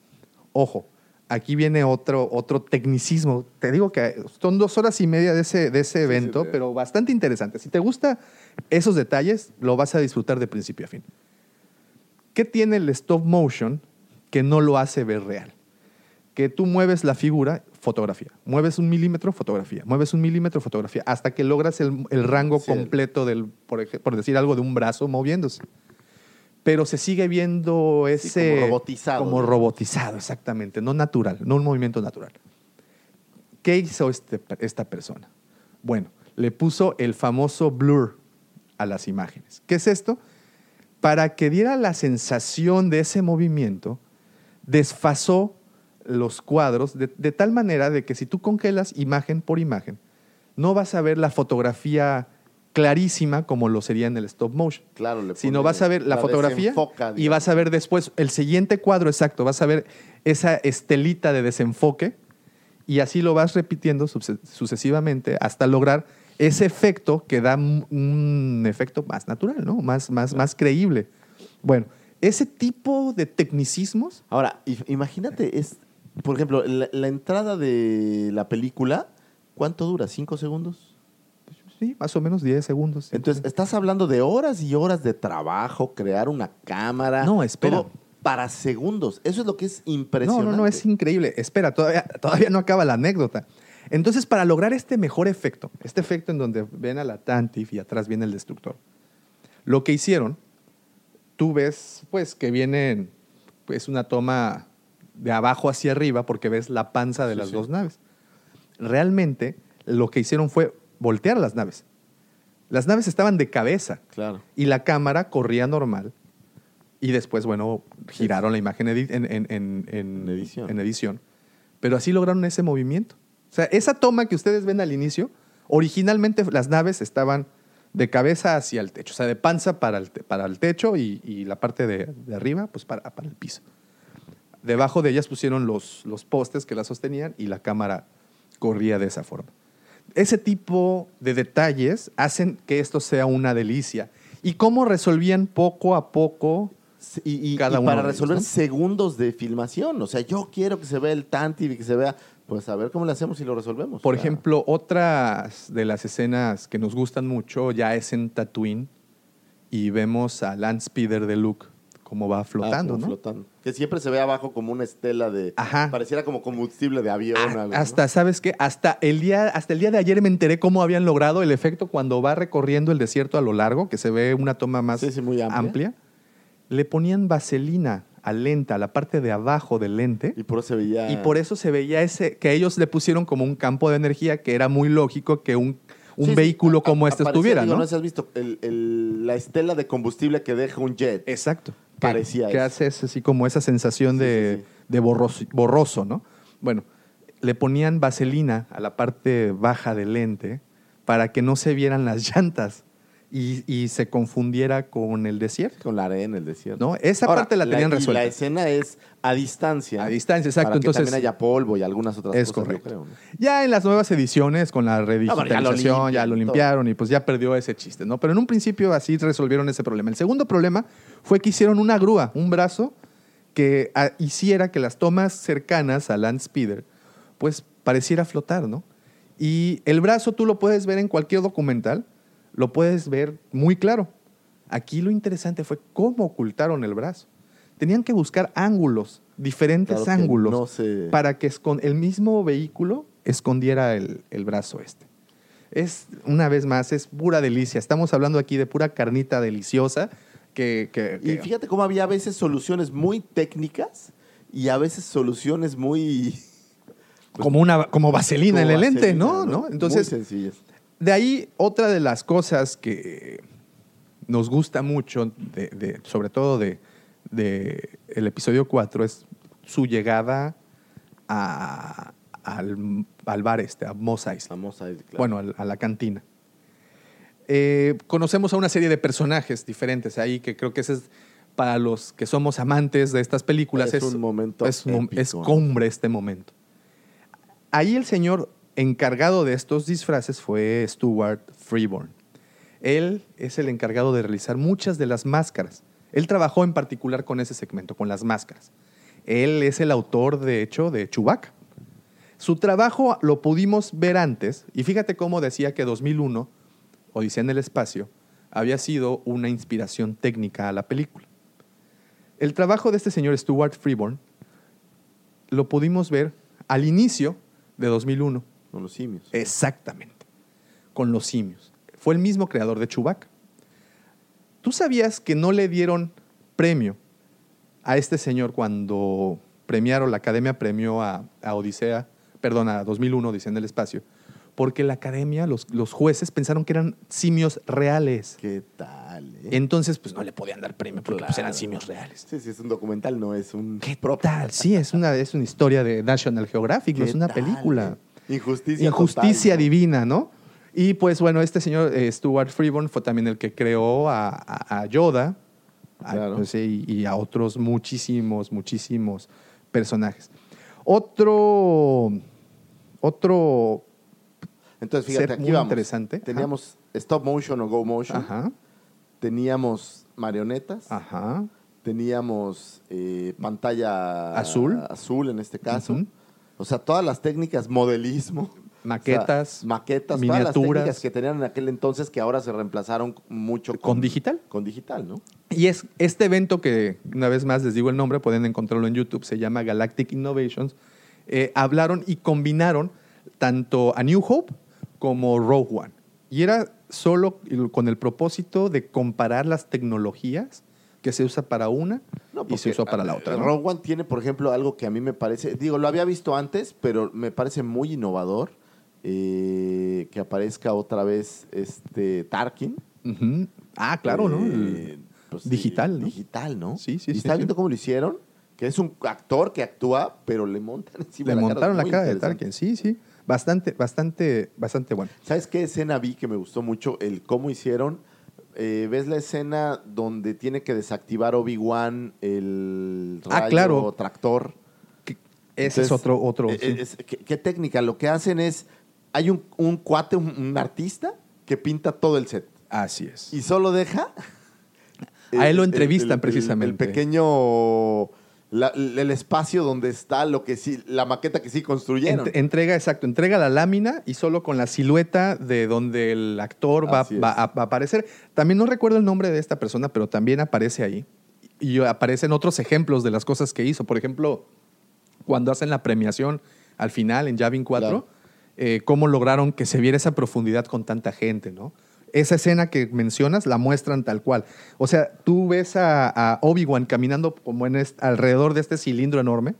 Ojo, aquí viene otro, otro tecnicismo. Te digo que son dos horas y media de ese, de ese evento, sí. pero bastante interesante. Si te gustan esos detalles, lo vas a disfrutar de principio a fin. ¿Qué tiene el stop motion que no lo hace ver real? que tú mueves la figura, fotografía. Mueves un milímetro, fotografía. Mueves un milímetro, fotografía. Hasta que logras el, el rango Sí. completo del, por decir algo, de un brazo moviéndose. Pero se sigue viendo Sí, ese... como robotizado, Como robotizado, exactamente. No natural, no un movimiento natural. ¿Qué hizo este- esta persona? Bueno, le puso el famoso blur a las imágenes. ¿Qué es esto? Para que diera la sensación de ese movimiento, desfasó los cuadros de, de tal manera de que si tú congelas imagen por imagen, no vas a ver la fotografía clarísima como lo sería en el stop motion. Claro, le Sino vas a ver la, la fotografía y vas a ver después el siguiente cuadro exacto, vas a ver esa estelita de desenfoque y así lo vas repitiendo suce- sucesivamente hasta lograr ese efecto que da un- efecto más natural, ¿no? Más, más, más creíble. Bueno, ese tipo de tecnicismos Ahora, imagínate, es, por ejemplo, la, la entrada de la película, ¿cuánto dura? ¿Cinco segundos? Sí, más o menos 10 segundos. Entonces, estás hablando de horas y horas de trabajo, crear una cámara. No, espera. todo para segundos. Eso es lo que es no, impresionante. no, no, es increíble. Espera, todavía, todavía no acaba la anécdota. Entonces, para lograr este mejor efecto, este efecto en donde ven a la Tantif y atrás viene el destructor, lo que hicieron, tú ves, pues, que viene, pues, una toma de abajo hacia arriba porque ves la panza de Sí, las sí. dos naves. Realmente, lo que hicieron fue voltear las naves. Las naves estaban de cabeza Claro. y la cámara corría normal. Y después, bueno, giraron la imagen en, en- en- en- En edición. en edición. Pero así lograron ese movimiento. O sea, esa toma que ustedes ven al inicio, originalmente las naves estaban de cabeza hacia el techo, o sea, de panza para el, te- para el techo y, y la parte de, de arriba, pues para, para el piso. Debajo de ellas pusieron los, los postes que la sostenían y la cámara corría de esa forma. Ese tipo de detalles hacen que esto sea una delicia. ¿Y cómo resolvían poco a poco? Y, y- Cada y uno para ellos, resolver ¿no? segundos de filmación. O sea, yo quiero que se vea el Tantive y que se vea. Pues a ver cómo le hacemos y lo resolvemos. Por ejemplo, otras de las escenas que nos gustan mucho ya es en Tatooine y vemos a Lance Speeder de Luke como va ah, flotando, como ¿no? flotando. Que siempre se ve abajo como una estela de. Ajá. Pareciera como combustible de avión. Ah, algo, ¿no? hasta, ¿sabes qué? Hasta el, día, hasta el día de ayer me enteré cómo habían logrado el efecto cuando va recorriendo el desierto a lo largo, que se ve una toma más Sí, sí, muy amplia. le ponían vaselina al lente, a la parte de abajo del lente. Y por eso se veía. Y por eso se veía ese, que ellos le pusieron como un campo de energía que era muy lógico que un, un Sí, vehículo como a- este estuviera, digo, ¿no? No sé si has visto el- el- la estela de combustible que deja un jet. Exacto. Que- Parecía que, eso. hace ese- así como esa sensación de, de borroso, borroso, ¿no? Bueno, le ponían vaselina a la parte baja del lente para que no se vieran las llantas y, y se confundiera con el desierto. Con la arena, el desierto. ¿No? Esa Ahora, parte la tenían y resuelta. la escena es a distancia. A distancia, exacto. Para que Entonces, también haya polvo y algunas otras es cosas, yo correcto. creo, ¿no? Ya en las nuevas ediciones, con la redigitalización, ya lo limpian, ya lo limpiaron y pues ya perdió ese chiste, ¿no? Pero en un principio así resolvieron ese problema. El segundo problema fue que hicieron una grúa, un brazo, que ah, hiciera que las tomas cercanas a Land Speeder, pues pareciera flotar, ¿no? Y el brazo tú lo puedes ver en cualquier documental, lo puedes ver muy claro. Aquí lo interesante fue cómo ocultaron el brazo. Tenían que buscar ángulos, diferentes Claro que ángulos, no se- para que el mismo vehículo escondiera el, el brazo este. Es, una vez más, es pura delicia. Estamos hablando aquí de pura carnita deliciosa que... que- Y que- fíjate cómo había a veces soluciones muy técnicas y a veces soluciones muy. como, una, como vaselina en como el lente, vaselina, ¿no? ¿no? Entonces, Muy sencillas. De ahí, otra de las cosas que nos gusta mucho, de- de- sobre todo de, de el episodio 4, es su llegada a- al, al bar este, a Mos Eisley. A claro. Bueno, a la cantina. Eh, conocemos a una serie de personajes diferentes ahí, que creo que ese es para los que somos amantes de estas películas. Es un momento es, un- épico, es ¿no? cumbre este momento. Ahí el señor encargado de estos disfraces fue Stuart Freeborn. Él es el encargado de realizar muchas de las máscaras. Él trabajó en particular con ese segmento, con las máscaras. Él es el autor, de hecho, de Chewbacca. Su trabajo lo pudimos ver antes, y fíjate cómo decía que 2001, Odisea en el Espacio, había sido una inspiración técnica a la película. El trabajo de este señor Stuart Freeborn lo pudimos ver al inicio de 2001. Con los simios. Exactamente. Con los simios. Fue el mismo creador de Chewbacca. ¿Tú sabías que no le dieron premio a este señor cuando premiaron, la academia premió a, a Odisea, perdón, a 2001, Odisea en el Espacio? Porque la academia, los, los jueces pensaron que eran simios reales. ¿Qué tal? eh? Entonces, pues no le podían dar premio porque pues, eran Claro. simios reales. Sí, sí, es un documental, no es un. ¿Qué prop. tal? Sí, es una, es una historia de National Geographic, no ¿Qué es una tal, película. eh? Injusticia. Injusticia divina, ¿no? Y pues bueno, este señor eh, Stuart Freeborn fue también el que creó a, a- a Yoda a- pues, y a otros muchísimos, muchísimos personajes. Otro, otro, Entonces, fíjate, aquí muy vamos. interesante. Ajá. Teníamos stop motion o go motion. ajá, Teníamos marionetas. ajá, Teníamos eh, pantalla Azul. azul en este caso. Ujú. O sea, todas las técnicas, modelismo. Maquetas, o sea, maquetas, todas las miniaturas. técnicas que tenían en aquel entonces que ahora se reemplazaron mucho con, ¿Con digital? Con digital, ¿no? Y es este evento que, una vez más les digo el nombre, pueden encontrarlo en YouTube, se llama Galactic Innovations. eh, hablaron y combinaron tanto a New Hope como Rogue One. Y era solo con el propósito de comparar las tecnologías que se usa para una y se usó para la eh, otra. ¿no? Rogue One tiene, por ejemplo, algo que a mí me parece, digo, lo había visto antes, pero me parece muy innovador eh, que aparezca otra vez este Tarkin. Ah, claro, ¿no? Eh, pues, digital, ¿no? Digital, ¿no? Sí, sí, y sí, está sí. viendo cómo lo hicieron, que es un actor que actúa, pero le montan encima Le la cara, montaron es la cara de. Tarkin, sí, sí. Bastante, bastante, bastante bueno. ¿Sabes qué escena vi que me gustó mucho? El cómo hicieron. Eh, ¿Ves la escena donde tiene que desactivar Obi-Wan el Ah, rayo claro. tractor? Ese es otro, otro. eh, sí. es- ¿qué, qué técnica? Lo que hacen es, hay un, un cuate, un, un artista que pinta todo el set Así es. y solo deja... A él lo entrevistan el- el- precisamente. El pequeño... la- el espacio donde está lo que sí, la maqueta que sí construyeron. Ent- entrega, exacto, entrega la lámina y solo con la silueta de donde el actor va, va a, va a aparecer. También no recuerdo el nombre de esta persona, pero también aparece ahí. Y aparecen otros ejemplos de las cosas que hizo. Por ejemplo, cuando hacen la premiación al final en Yavin 4, Claro. eh, cómo lograron que se viera esa profundidad con tanta gente, ¿no? Esa escena que mencionas la muestran tal cual. O sea, tú ves a, a Obi-Wan caminando como en alrededor de este cilindro enorme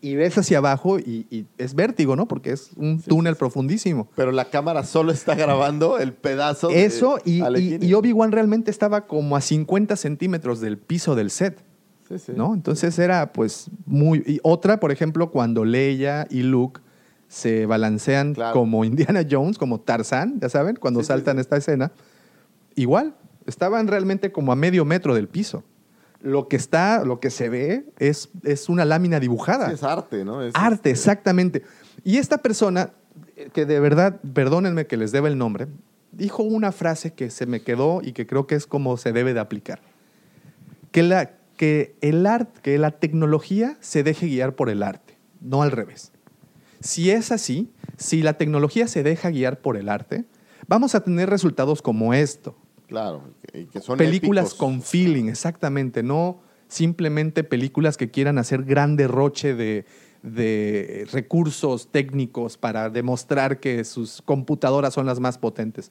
y ves hacia abajo y, y es vértigo, ¿no? Porque es un túnel profundísimo. Pero la cámara solo está grabando el pedazo. de Eso y, Alec y- y Obi-Wan realmente estaba como a 50 centímetros del piso del set. Sí, sí. ¿no? Entonces era pues muy... Y otra, por ejemplo, cuando Leia y Luke se balancean Claro. como Indiana Jones, como Tarzán, ya saben, cuando Sí, saltan sí. esta escena, igual, estaban realmente como a medio metro del piso. Lo que está, lo que se ve es, es una lámina dibujada. Es arte, ¿no? Es, Arte, este, exactamente. Y esta persona, eh, que de verdad, perdónenme que les deba el nombre, dijo una frase que se me quedó y que creo que es como se debe de aplicar. Que la, que el arte, que la tecnología se deje guiar por el arte, no al revés. Si es así, si la tecnología se deja guiar por el arte, vamos a tener resultados como esto, Claro, que, que son películas épicos. con feeling, exactamente, no simplemente películas que quieran hacer gran derroche de, de recursos técnicos para demostrar que sus computadoras son las más potentes.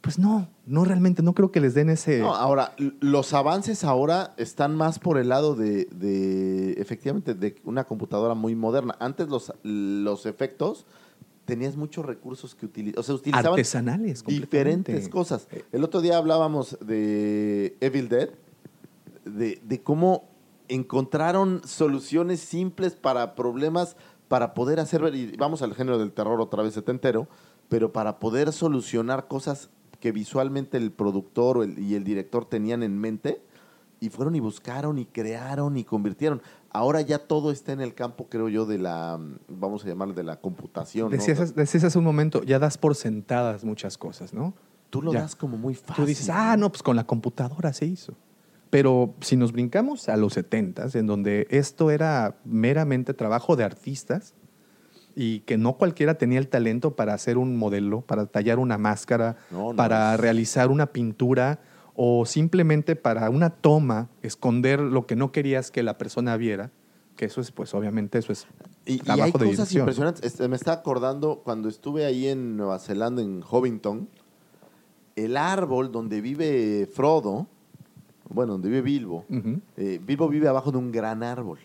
Pues no, no realmente, no creo que les den ese... No, ahora, los avances ahora están más por el lado de, de, efectivamente, de una computadora muy moderna. Antes los, los efectos tenías muchos recursos que utilizar. O sea, utilizaban artesanales. diferentes cosas. El otro día hablábamos de Evil Dead, de, de cómo encontraron soluciones simples para problemas, para poder hacer, y vamos al género del terror otra vez setentero, pero para poder solucionar cosas que visualmente el productor o el- y el director tenían en mente, y fueron y buscaron y crearon y convirtieron. Ahora ya todo está en el campo, creo yo, de la, vamos a llamarlo, de la computación. ¿no? Decías, decías hace un momento, ya das por sentadas muchas cosas, ¿no? Tú lo ya. das como muy fácil. Tú dices, ah, no, pues con la computadora se hizo. Pero si nos brincamos a los 70 en donde esto era meramente trabajo de artistas y que no cualquiera tenía el talento para hacer un modelo, para tallar una máscara, No, no, para realizar una pintura o simplemente para una toma, esconder lo que no querías que la persona viera, que eso es, pues obviamente eso es Y, y hay de cosas dirección. impresionantes. Este, me está acordando cuando estuve ahí en Nueva Zelanda, en Hobbiton, el árbol donde vive Frodo, bueno, donde vive Bilbo, eh, Bilbo vive abajo de un gran árbol.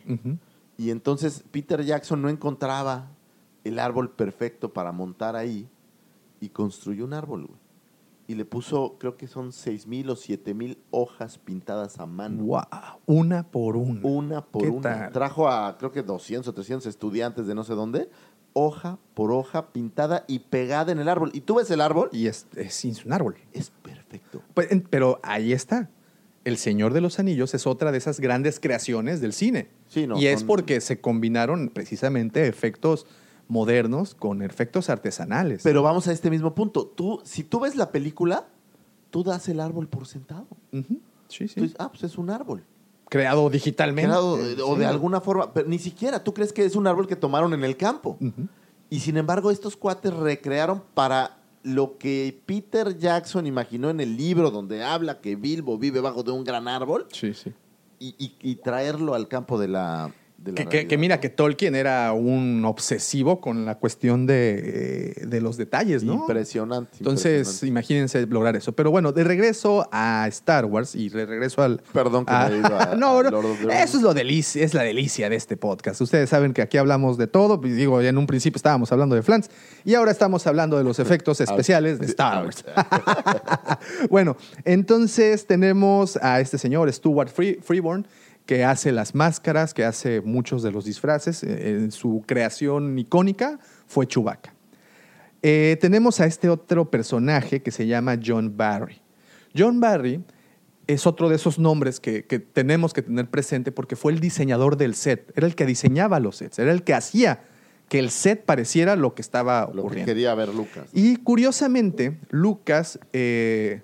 Y entonces Peter Jackson no encontraba el árbol perfecto para montar ahí y construyó un árbol, güey. Y le puso, creo que son seis mil o siete mil hojas pintadas a mano. Wow, una por una. Una por ¿Qué una. tal? Trajo a creo que 200 o 300 estudiantes de no sé dónde, hoja por hoja pintada y pegada en el árbol. Y tú ves el árbol y es, es un árbol. es perfecto. Pues, en- pero ahí está. El Señor de los Anillos es otra de esas grandes creaciones del cine. Sí, no, y es son- porque se combinaron precisamente efectos modernos con efectos artesanales. Pero vamos a este mismo punto. Tú, si tú ves la película, tú das el árbol por sentado. Sí, sí. Tú dices, ah, pues es un árbol. Creado digitalmente. Creado, eh, o Sí. de alguna forma, pero ni siquiera tú crees que es un árbol que tomaron en el campo. Y sin embargo, estos cuates recrearon para lo que Peter Jackson imaginó en el libro donde habla que Bilbo vive bajo de un gran árbol Sí, sí. y, y- y traerlo al campo de la, de la Que, que- realidad. que mira, que Tolkien era un obsesivo con la cuestión de, eh, de los detalles, ¿no? Impresionante. Entonces, impresionante. imagínense lograr eso. Pero bueno, de regreso a Star Wars y de regreso al. Perdón que a- me ido a- no, a no, Lord of the Rings. Eso es lo delicia, es la delicia de este podcast. Ustedes saben que aquí hablamos de todo. y Digo, en un principio estábamos hablando de Flans y ahora estamos hablando de los efectos especiales de Star Wars. bueno, entonces tenemos a este señor, Stuart Free- Freeborn, que hace las máscaras, que hace muchos de los disfraces. Eh, En su creación icónica fue Chewbacca. Eh, tenemos a este otro personaje que se llama John Barry. John Barry es otro de esos nombres que, que tenemos que tener presente porque fue el diseñador del set, era el que diseñaba los sets, era el que hacía que el set pareciera lo que estaba Lo que ocurriendo. quería ver Lucas. Y curiosamente, Lucas eh,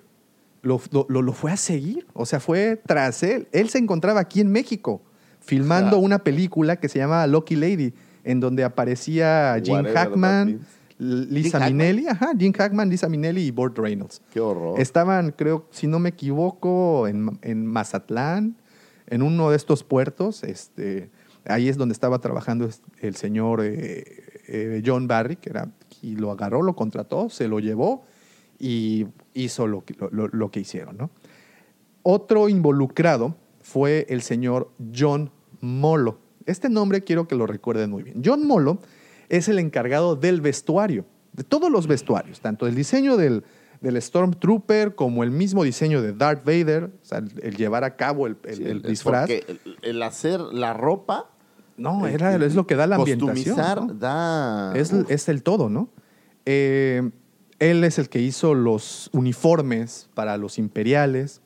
lo, lo- fue a seguir, o sea, fue tras él. Él se encontraba aquí en México filmando una película que se llama Lucky Lady, en donde aparecía Jim Hackman. Lisa Hackman? Minnelli, ajá, Jim Hackman, Lisa Minnelli y Burt Reynolds. Qué horror. Estaban, creo, si no me equivoco, en, en Mazatlán, en uno de estos puertos. Este, ahí es donde estaba trabajando el señor eh, eh, John Barry, que era, y lo agarró, lo contrató, se lo llevó y hizo lo que, lo- lo que hicieron, ¿no? Otro involucrado fue el señor John Molo. Este nombre quiero que lo recuerden muy bien. John Molo es el encargado del vestuario, de todos los vestuarios, tanto el diseño del, del Stormtrooper como el mismo diseño de Darth Vader, o sea, el, el llevar a cabo el, el- Sí, el es disfraz. El, hacer la ropa. No, era, es lo que da la ambientación. Da. Es, es el todo, ¿no? Eh, él es el que hizo los uniformes para los imperiales,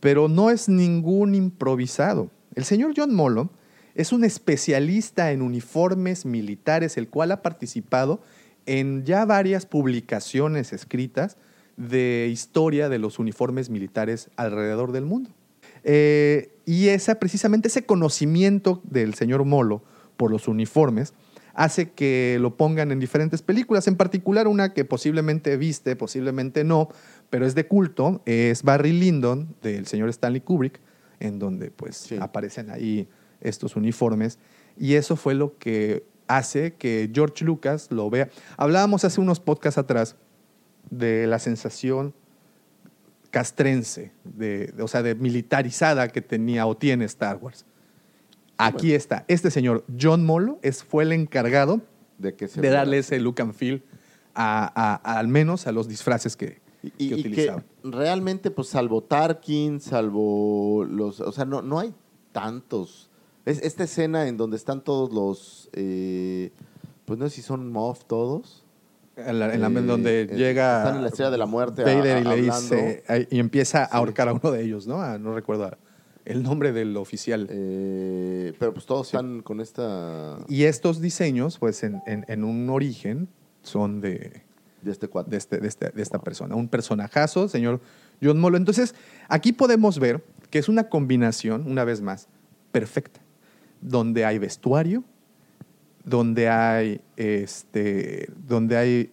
pero no es ningún improvisado. El señor John Molo es un especialista en uniformes militares, el cual ha participado en ya varias publicaciones escritas de historia de los uniformes militares alrededor del mundo. Eh, y esa, precisamente ese conocimiento del señor Molo por los uniformes hace que lo pongan en diferentes películas, en particular una que posiblemente viste, posiblemente no, pero es de culto, es Barry Lyndon del señor Stanley Kubrick, en donde pues Sí. aparecen ahí estos uniformes y eso fue lo que hace que George Lucas lo vea. Hablábamos hace unos podcasts atrás de la sensación castrense, de, de- o sea, de militarizada que tenía o tiene Star Wars. Aquí está. Este señor, John Molo, es, fue el encargado de que se de vea. darle ese look and feel a, a- a- al menos a los disfraces que, Y, que y- que realmente, pues, salvo Tarkin, salvo los. O sea, no, no hay tantos. Es, esta escena en donde están todos los. eh, pues no sé si son Moff todos. En, la- en la- en Eh, donde eh, llega Están en la estrella de la muerte. Vader a- y le hablando. dice y empieza a ahorcar a uno de ellos, ¿no? Ah, no recuerdo el nombre del oficial. Eh, pero pues todos están con esta. Y estos diseños, pues en, en- en un origen, son de, De este cuate. de, este- de este- de esta persona. Un personajazo, señor John Molo. Entonces, aquí podemos ver que es una combinación, una vez más, perfecta, donde hay vestuario, donde hay, este, donde hay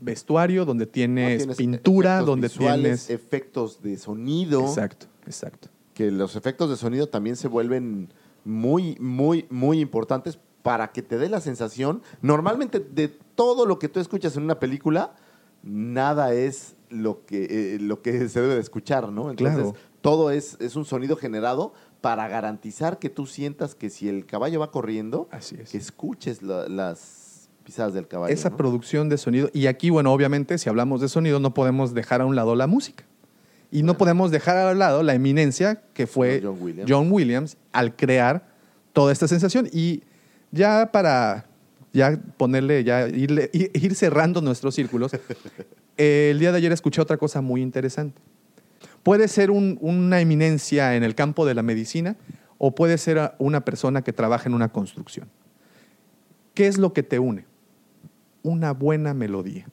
vestuario, donde ¿no? tienes, Tienes pintura, donde visuales, tienes... efectos de sonido. Exacto, exacto. Que los efectos de sonido también se vuelven muy, muy, muy importantes para que te dé la sensación. Normalmente de todo lo que tú escuchas en una película, nada es lo que, eh, lo que se debe de escuchar, ¿no? Entonces, Claro. todo es, es un sonido generado para garantizar que tú sientas que si el caballo va corriendo, Así es. que escuches la- las pisadas del caballo. esa ¿no? producción de sonido. Y aquí, bueno, obviamente, si hablamos de sonido, no podemos dejar a un lado la música. Y no podemos dejar a un lado la eminencia que fue John Williams. John Williams al crear toda esta sensación. Y ya para ya ponerle, ya ir, ir cerrando nuestros círculos, el día de ayer escuché otra cosa muy interesante. Puede ser un- una eminencia en el campo de la medicina o puede ser una persona que trabaja en una construcción. ¿Qué es lo que te une? Una buena melodía.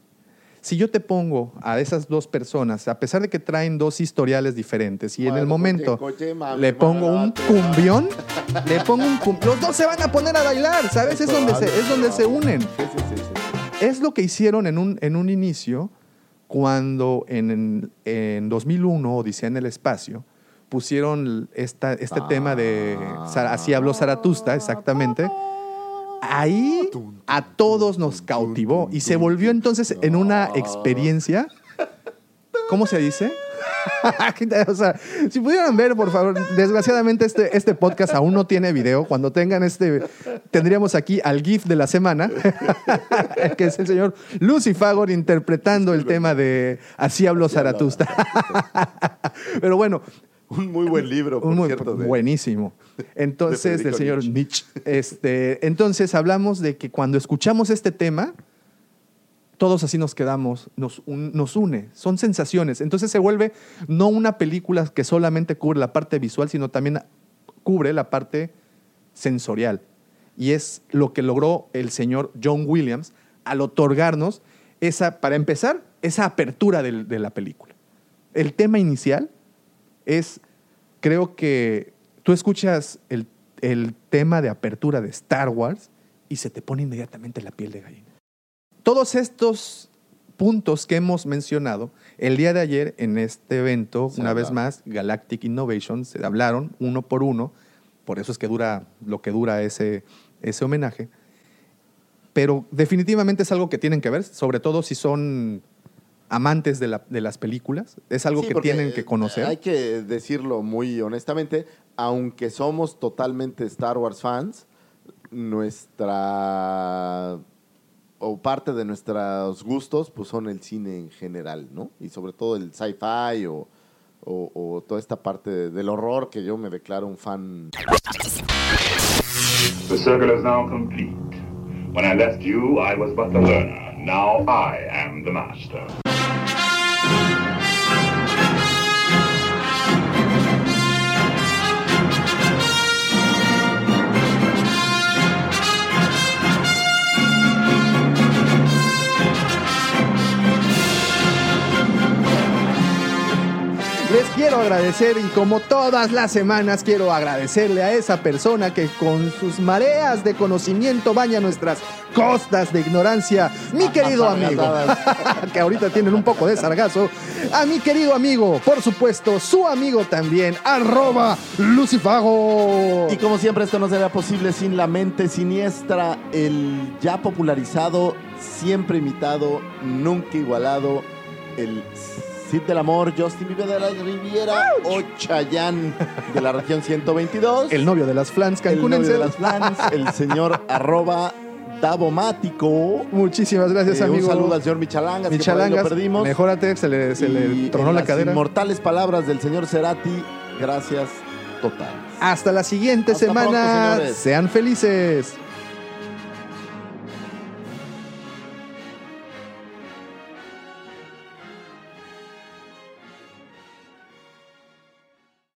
Si yo te pongo a esas dos personas, a pesar de que traen dos historiales diferentes, y en el momento coche, coche, mami, le pongo un cumbión, le pongo un cum- los dos se van a poner a bailar, ¿sabes? Es donde se, es donde se unen. Sí, sí, sí, sí. Es lo que hicieron en un, en un inicio cuando en, en 2001, Odisea en el Espacio, pusieron esta, este tema de Zara- Así habló Zaratusta, exactamente. Ahí a todos nos cautivó y se volvió entonces en una experiencia. ¿Cómo se dice? o sea, si pudieran ver, por favor, desgraciadamente este, este podcast aún no tiene video. Cuando tengan este, tendríamos aquí al GIF de la semana, que es el señor Lucy Fagor interpretando el tema de Así habló Zaratusta. Pero bueno, Un muy buen libro, por muy- cierto. de- buenísimo. Entonces, de del señor Nietzsche. Nietzsche. Este, entonces, hablamos de que cuando escuchamos este tema, todos así nos quedamos, nos, un- nos une, son sensaciones. Entonces se vuelve no una película que solamente cubre la parte visual, sino también cubre la parte sensorial. Y es lo que logró el señor John Williams al otorgarnos esa, para empezar, esa apertura del- de la película. El tema inicial es, creo que tú escuchas el, el tema de apertura de Star Wars y se te pone inmediatamente la piel de gallina. Todos estos puntos que hemos mencionado, el día de ayer en este evento, una vez más, Galactic Innovation, se hablaron uno por uno, por eso es que dura lo que dura ese, ese homenaje, pero definitivamente es algo que tienen que ver, sobre todo si son amantes de, la- de las películas. Es algo Sí, que tienen que eh, conocer. Hay que decirlo muy honestamente, aunque somos totalmente Star Wars fans, nuestra o parte de nuestros gustos pues son el cine en general, ¿no? Y sobre todo el sci-fi o, o- o toda esta parte de- del horror que yo me declaro un fan. The circle is now complete. When I left you, I was but the learner. Now I am the master. Quiero agradecer y como todas las semanas quiero agradecerle a esa persona que con sus mareas de conocimiento baña nuestras costas de ignorancia, mi querido amigo, que ahorita tienen un poco de sargazo, a mi querido amigo, por supuesto, su amigo también, arroba Lucifago. Y como siempre esto no sería posible sin la mente siniestra, el ya popularizado, siempre imitado, nunca igualado, el Cid del Amor, Justin Bieber de la Riviera o Chayanne de la región 122. El novio de las flans el novio de las flans, el señor arroba Davomático. Muchísimas gracias, Eh, amigo. Un saludo al señor Michalangas, que Michalangas, lo perdimos. mejórate, se le, se le tronó en la las cadera. inmortales palabras del señor Cerati, gracias total. Hasta la siguiente Hasta semana. pronto. Sean felices.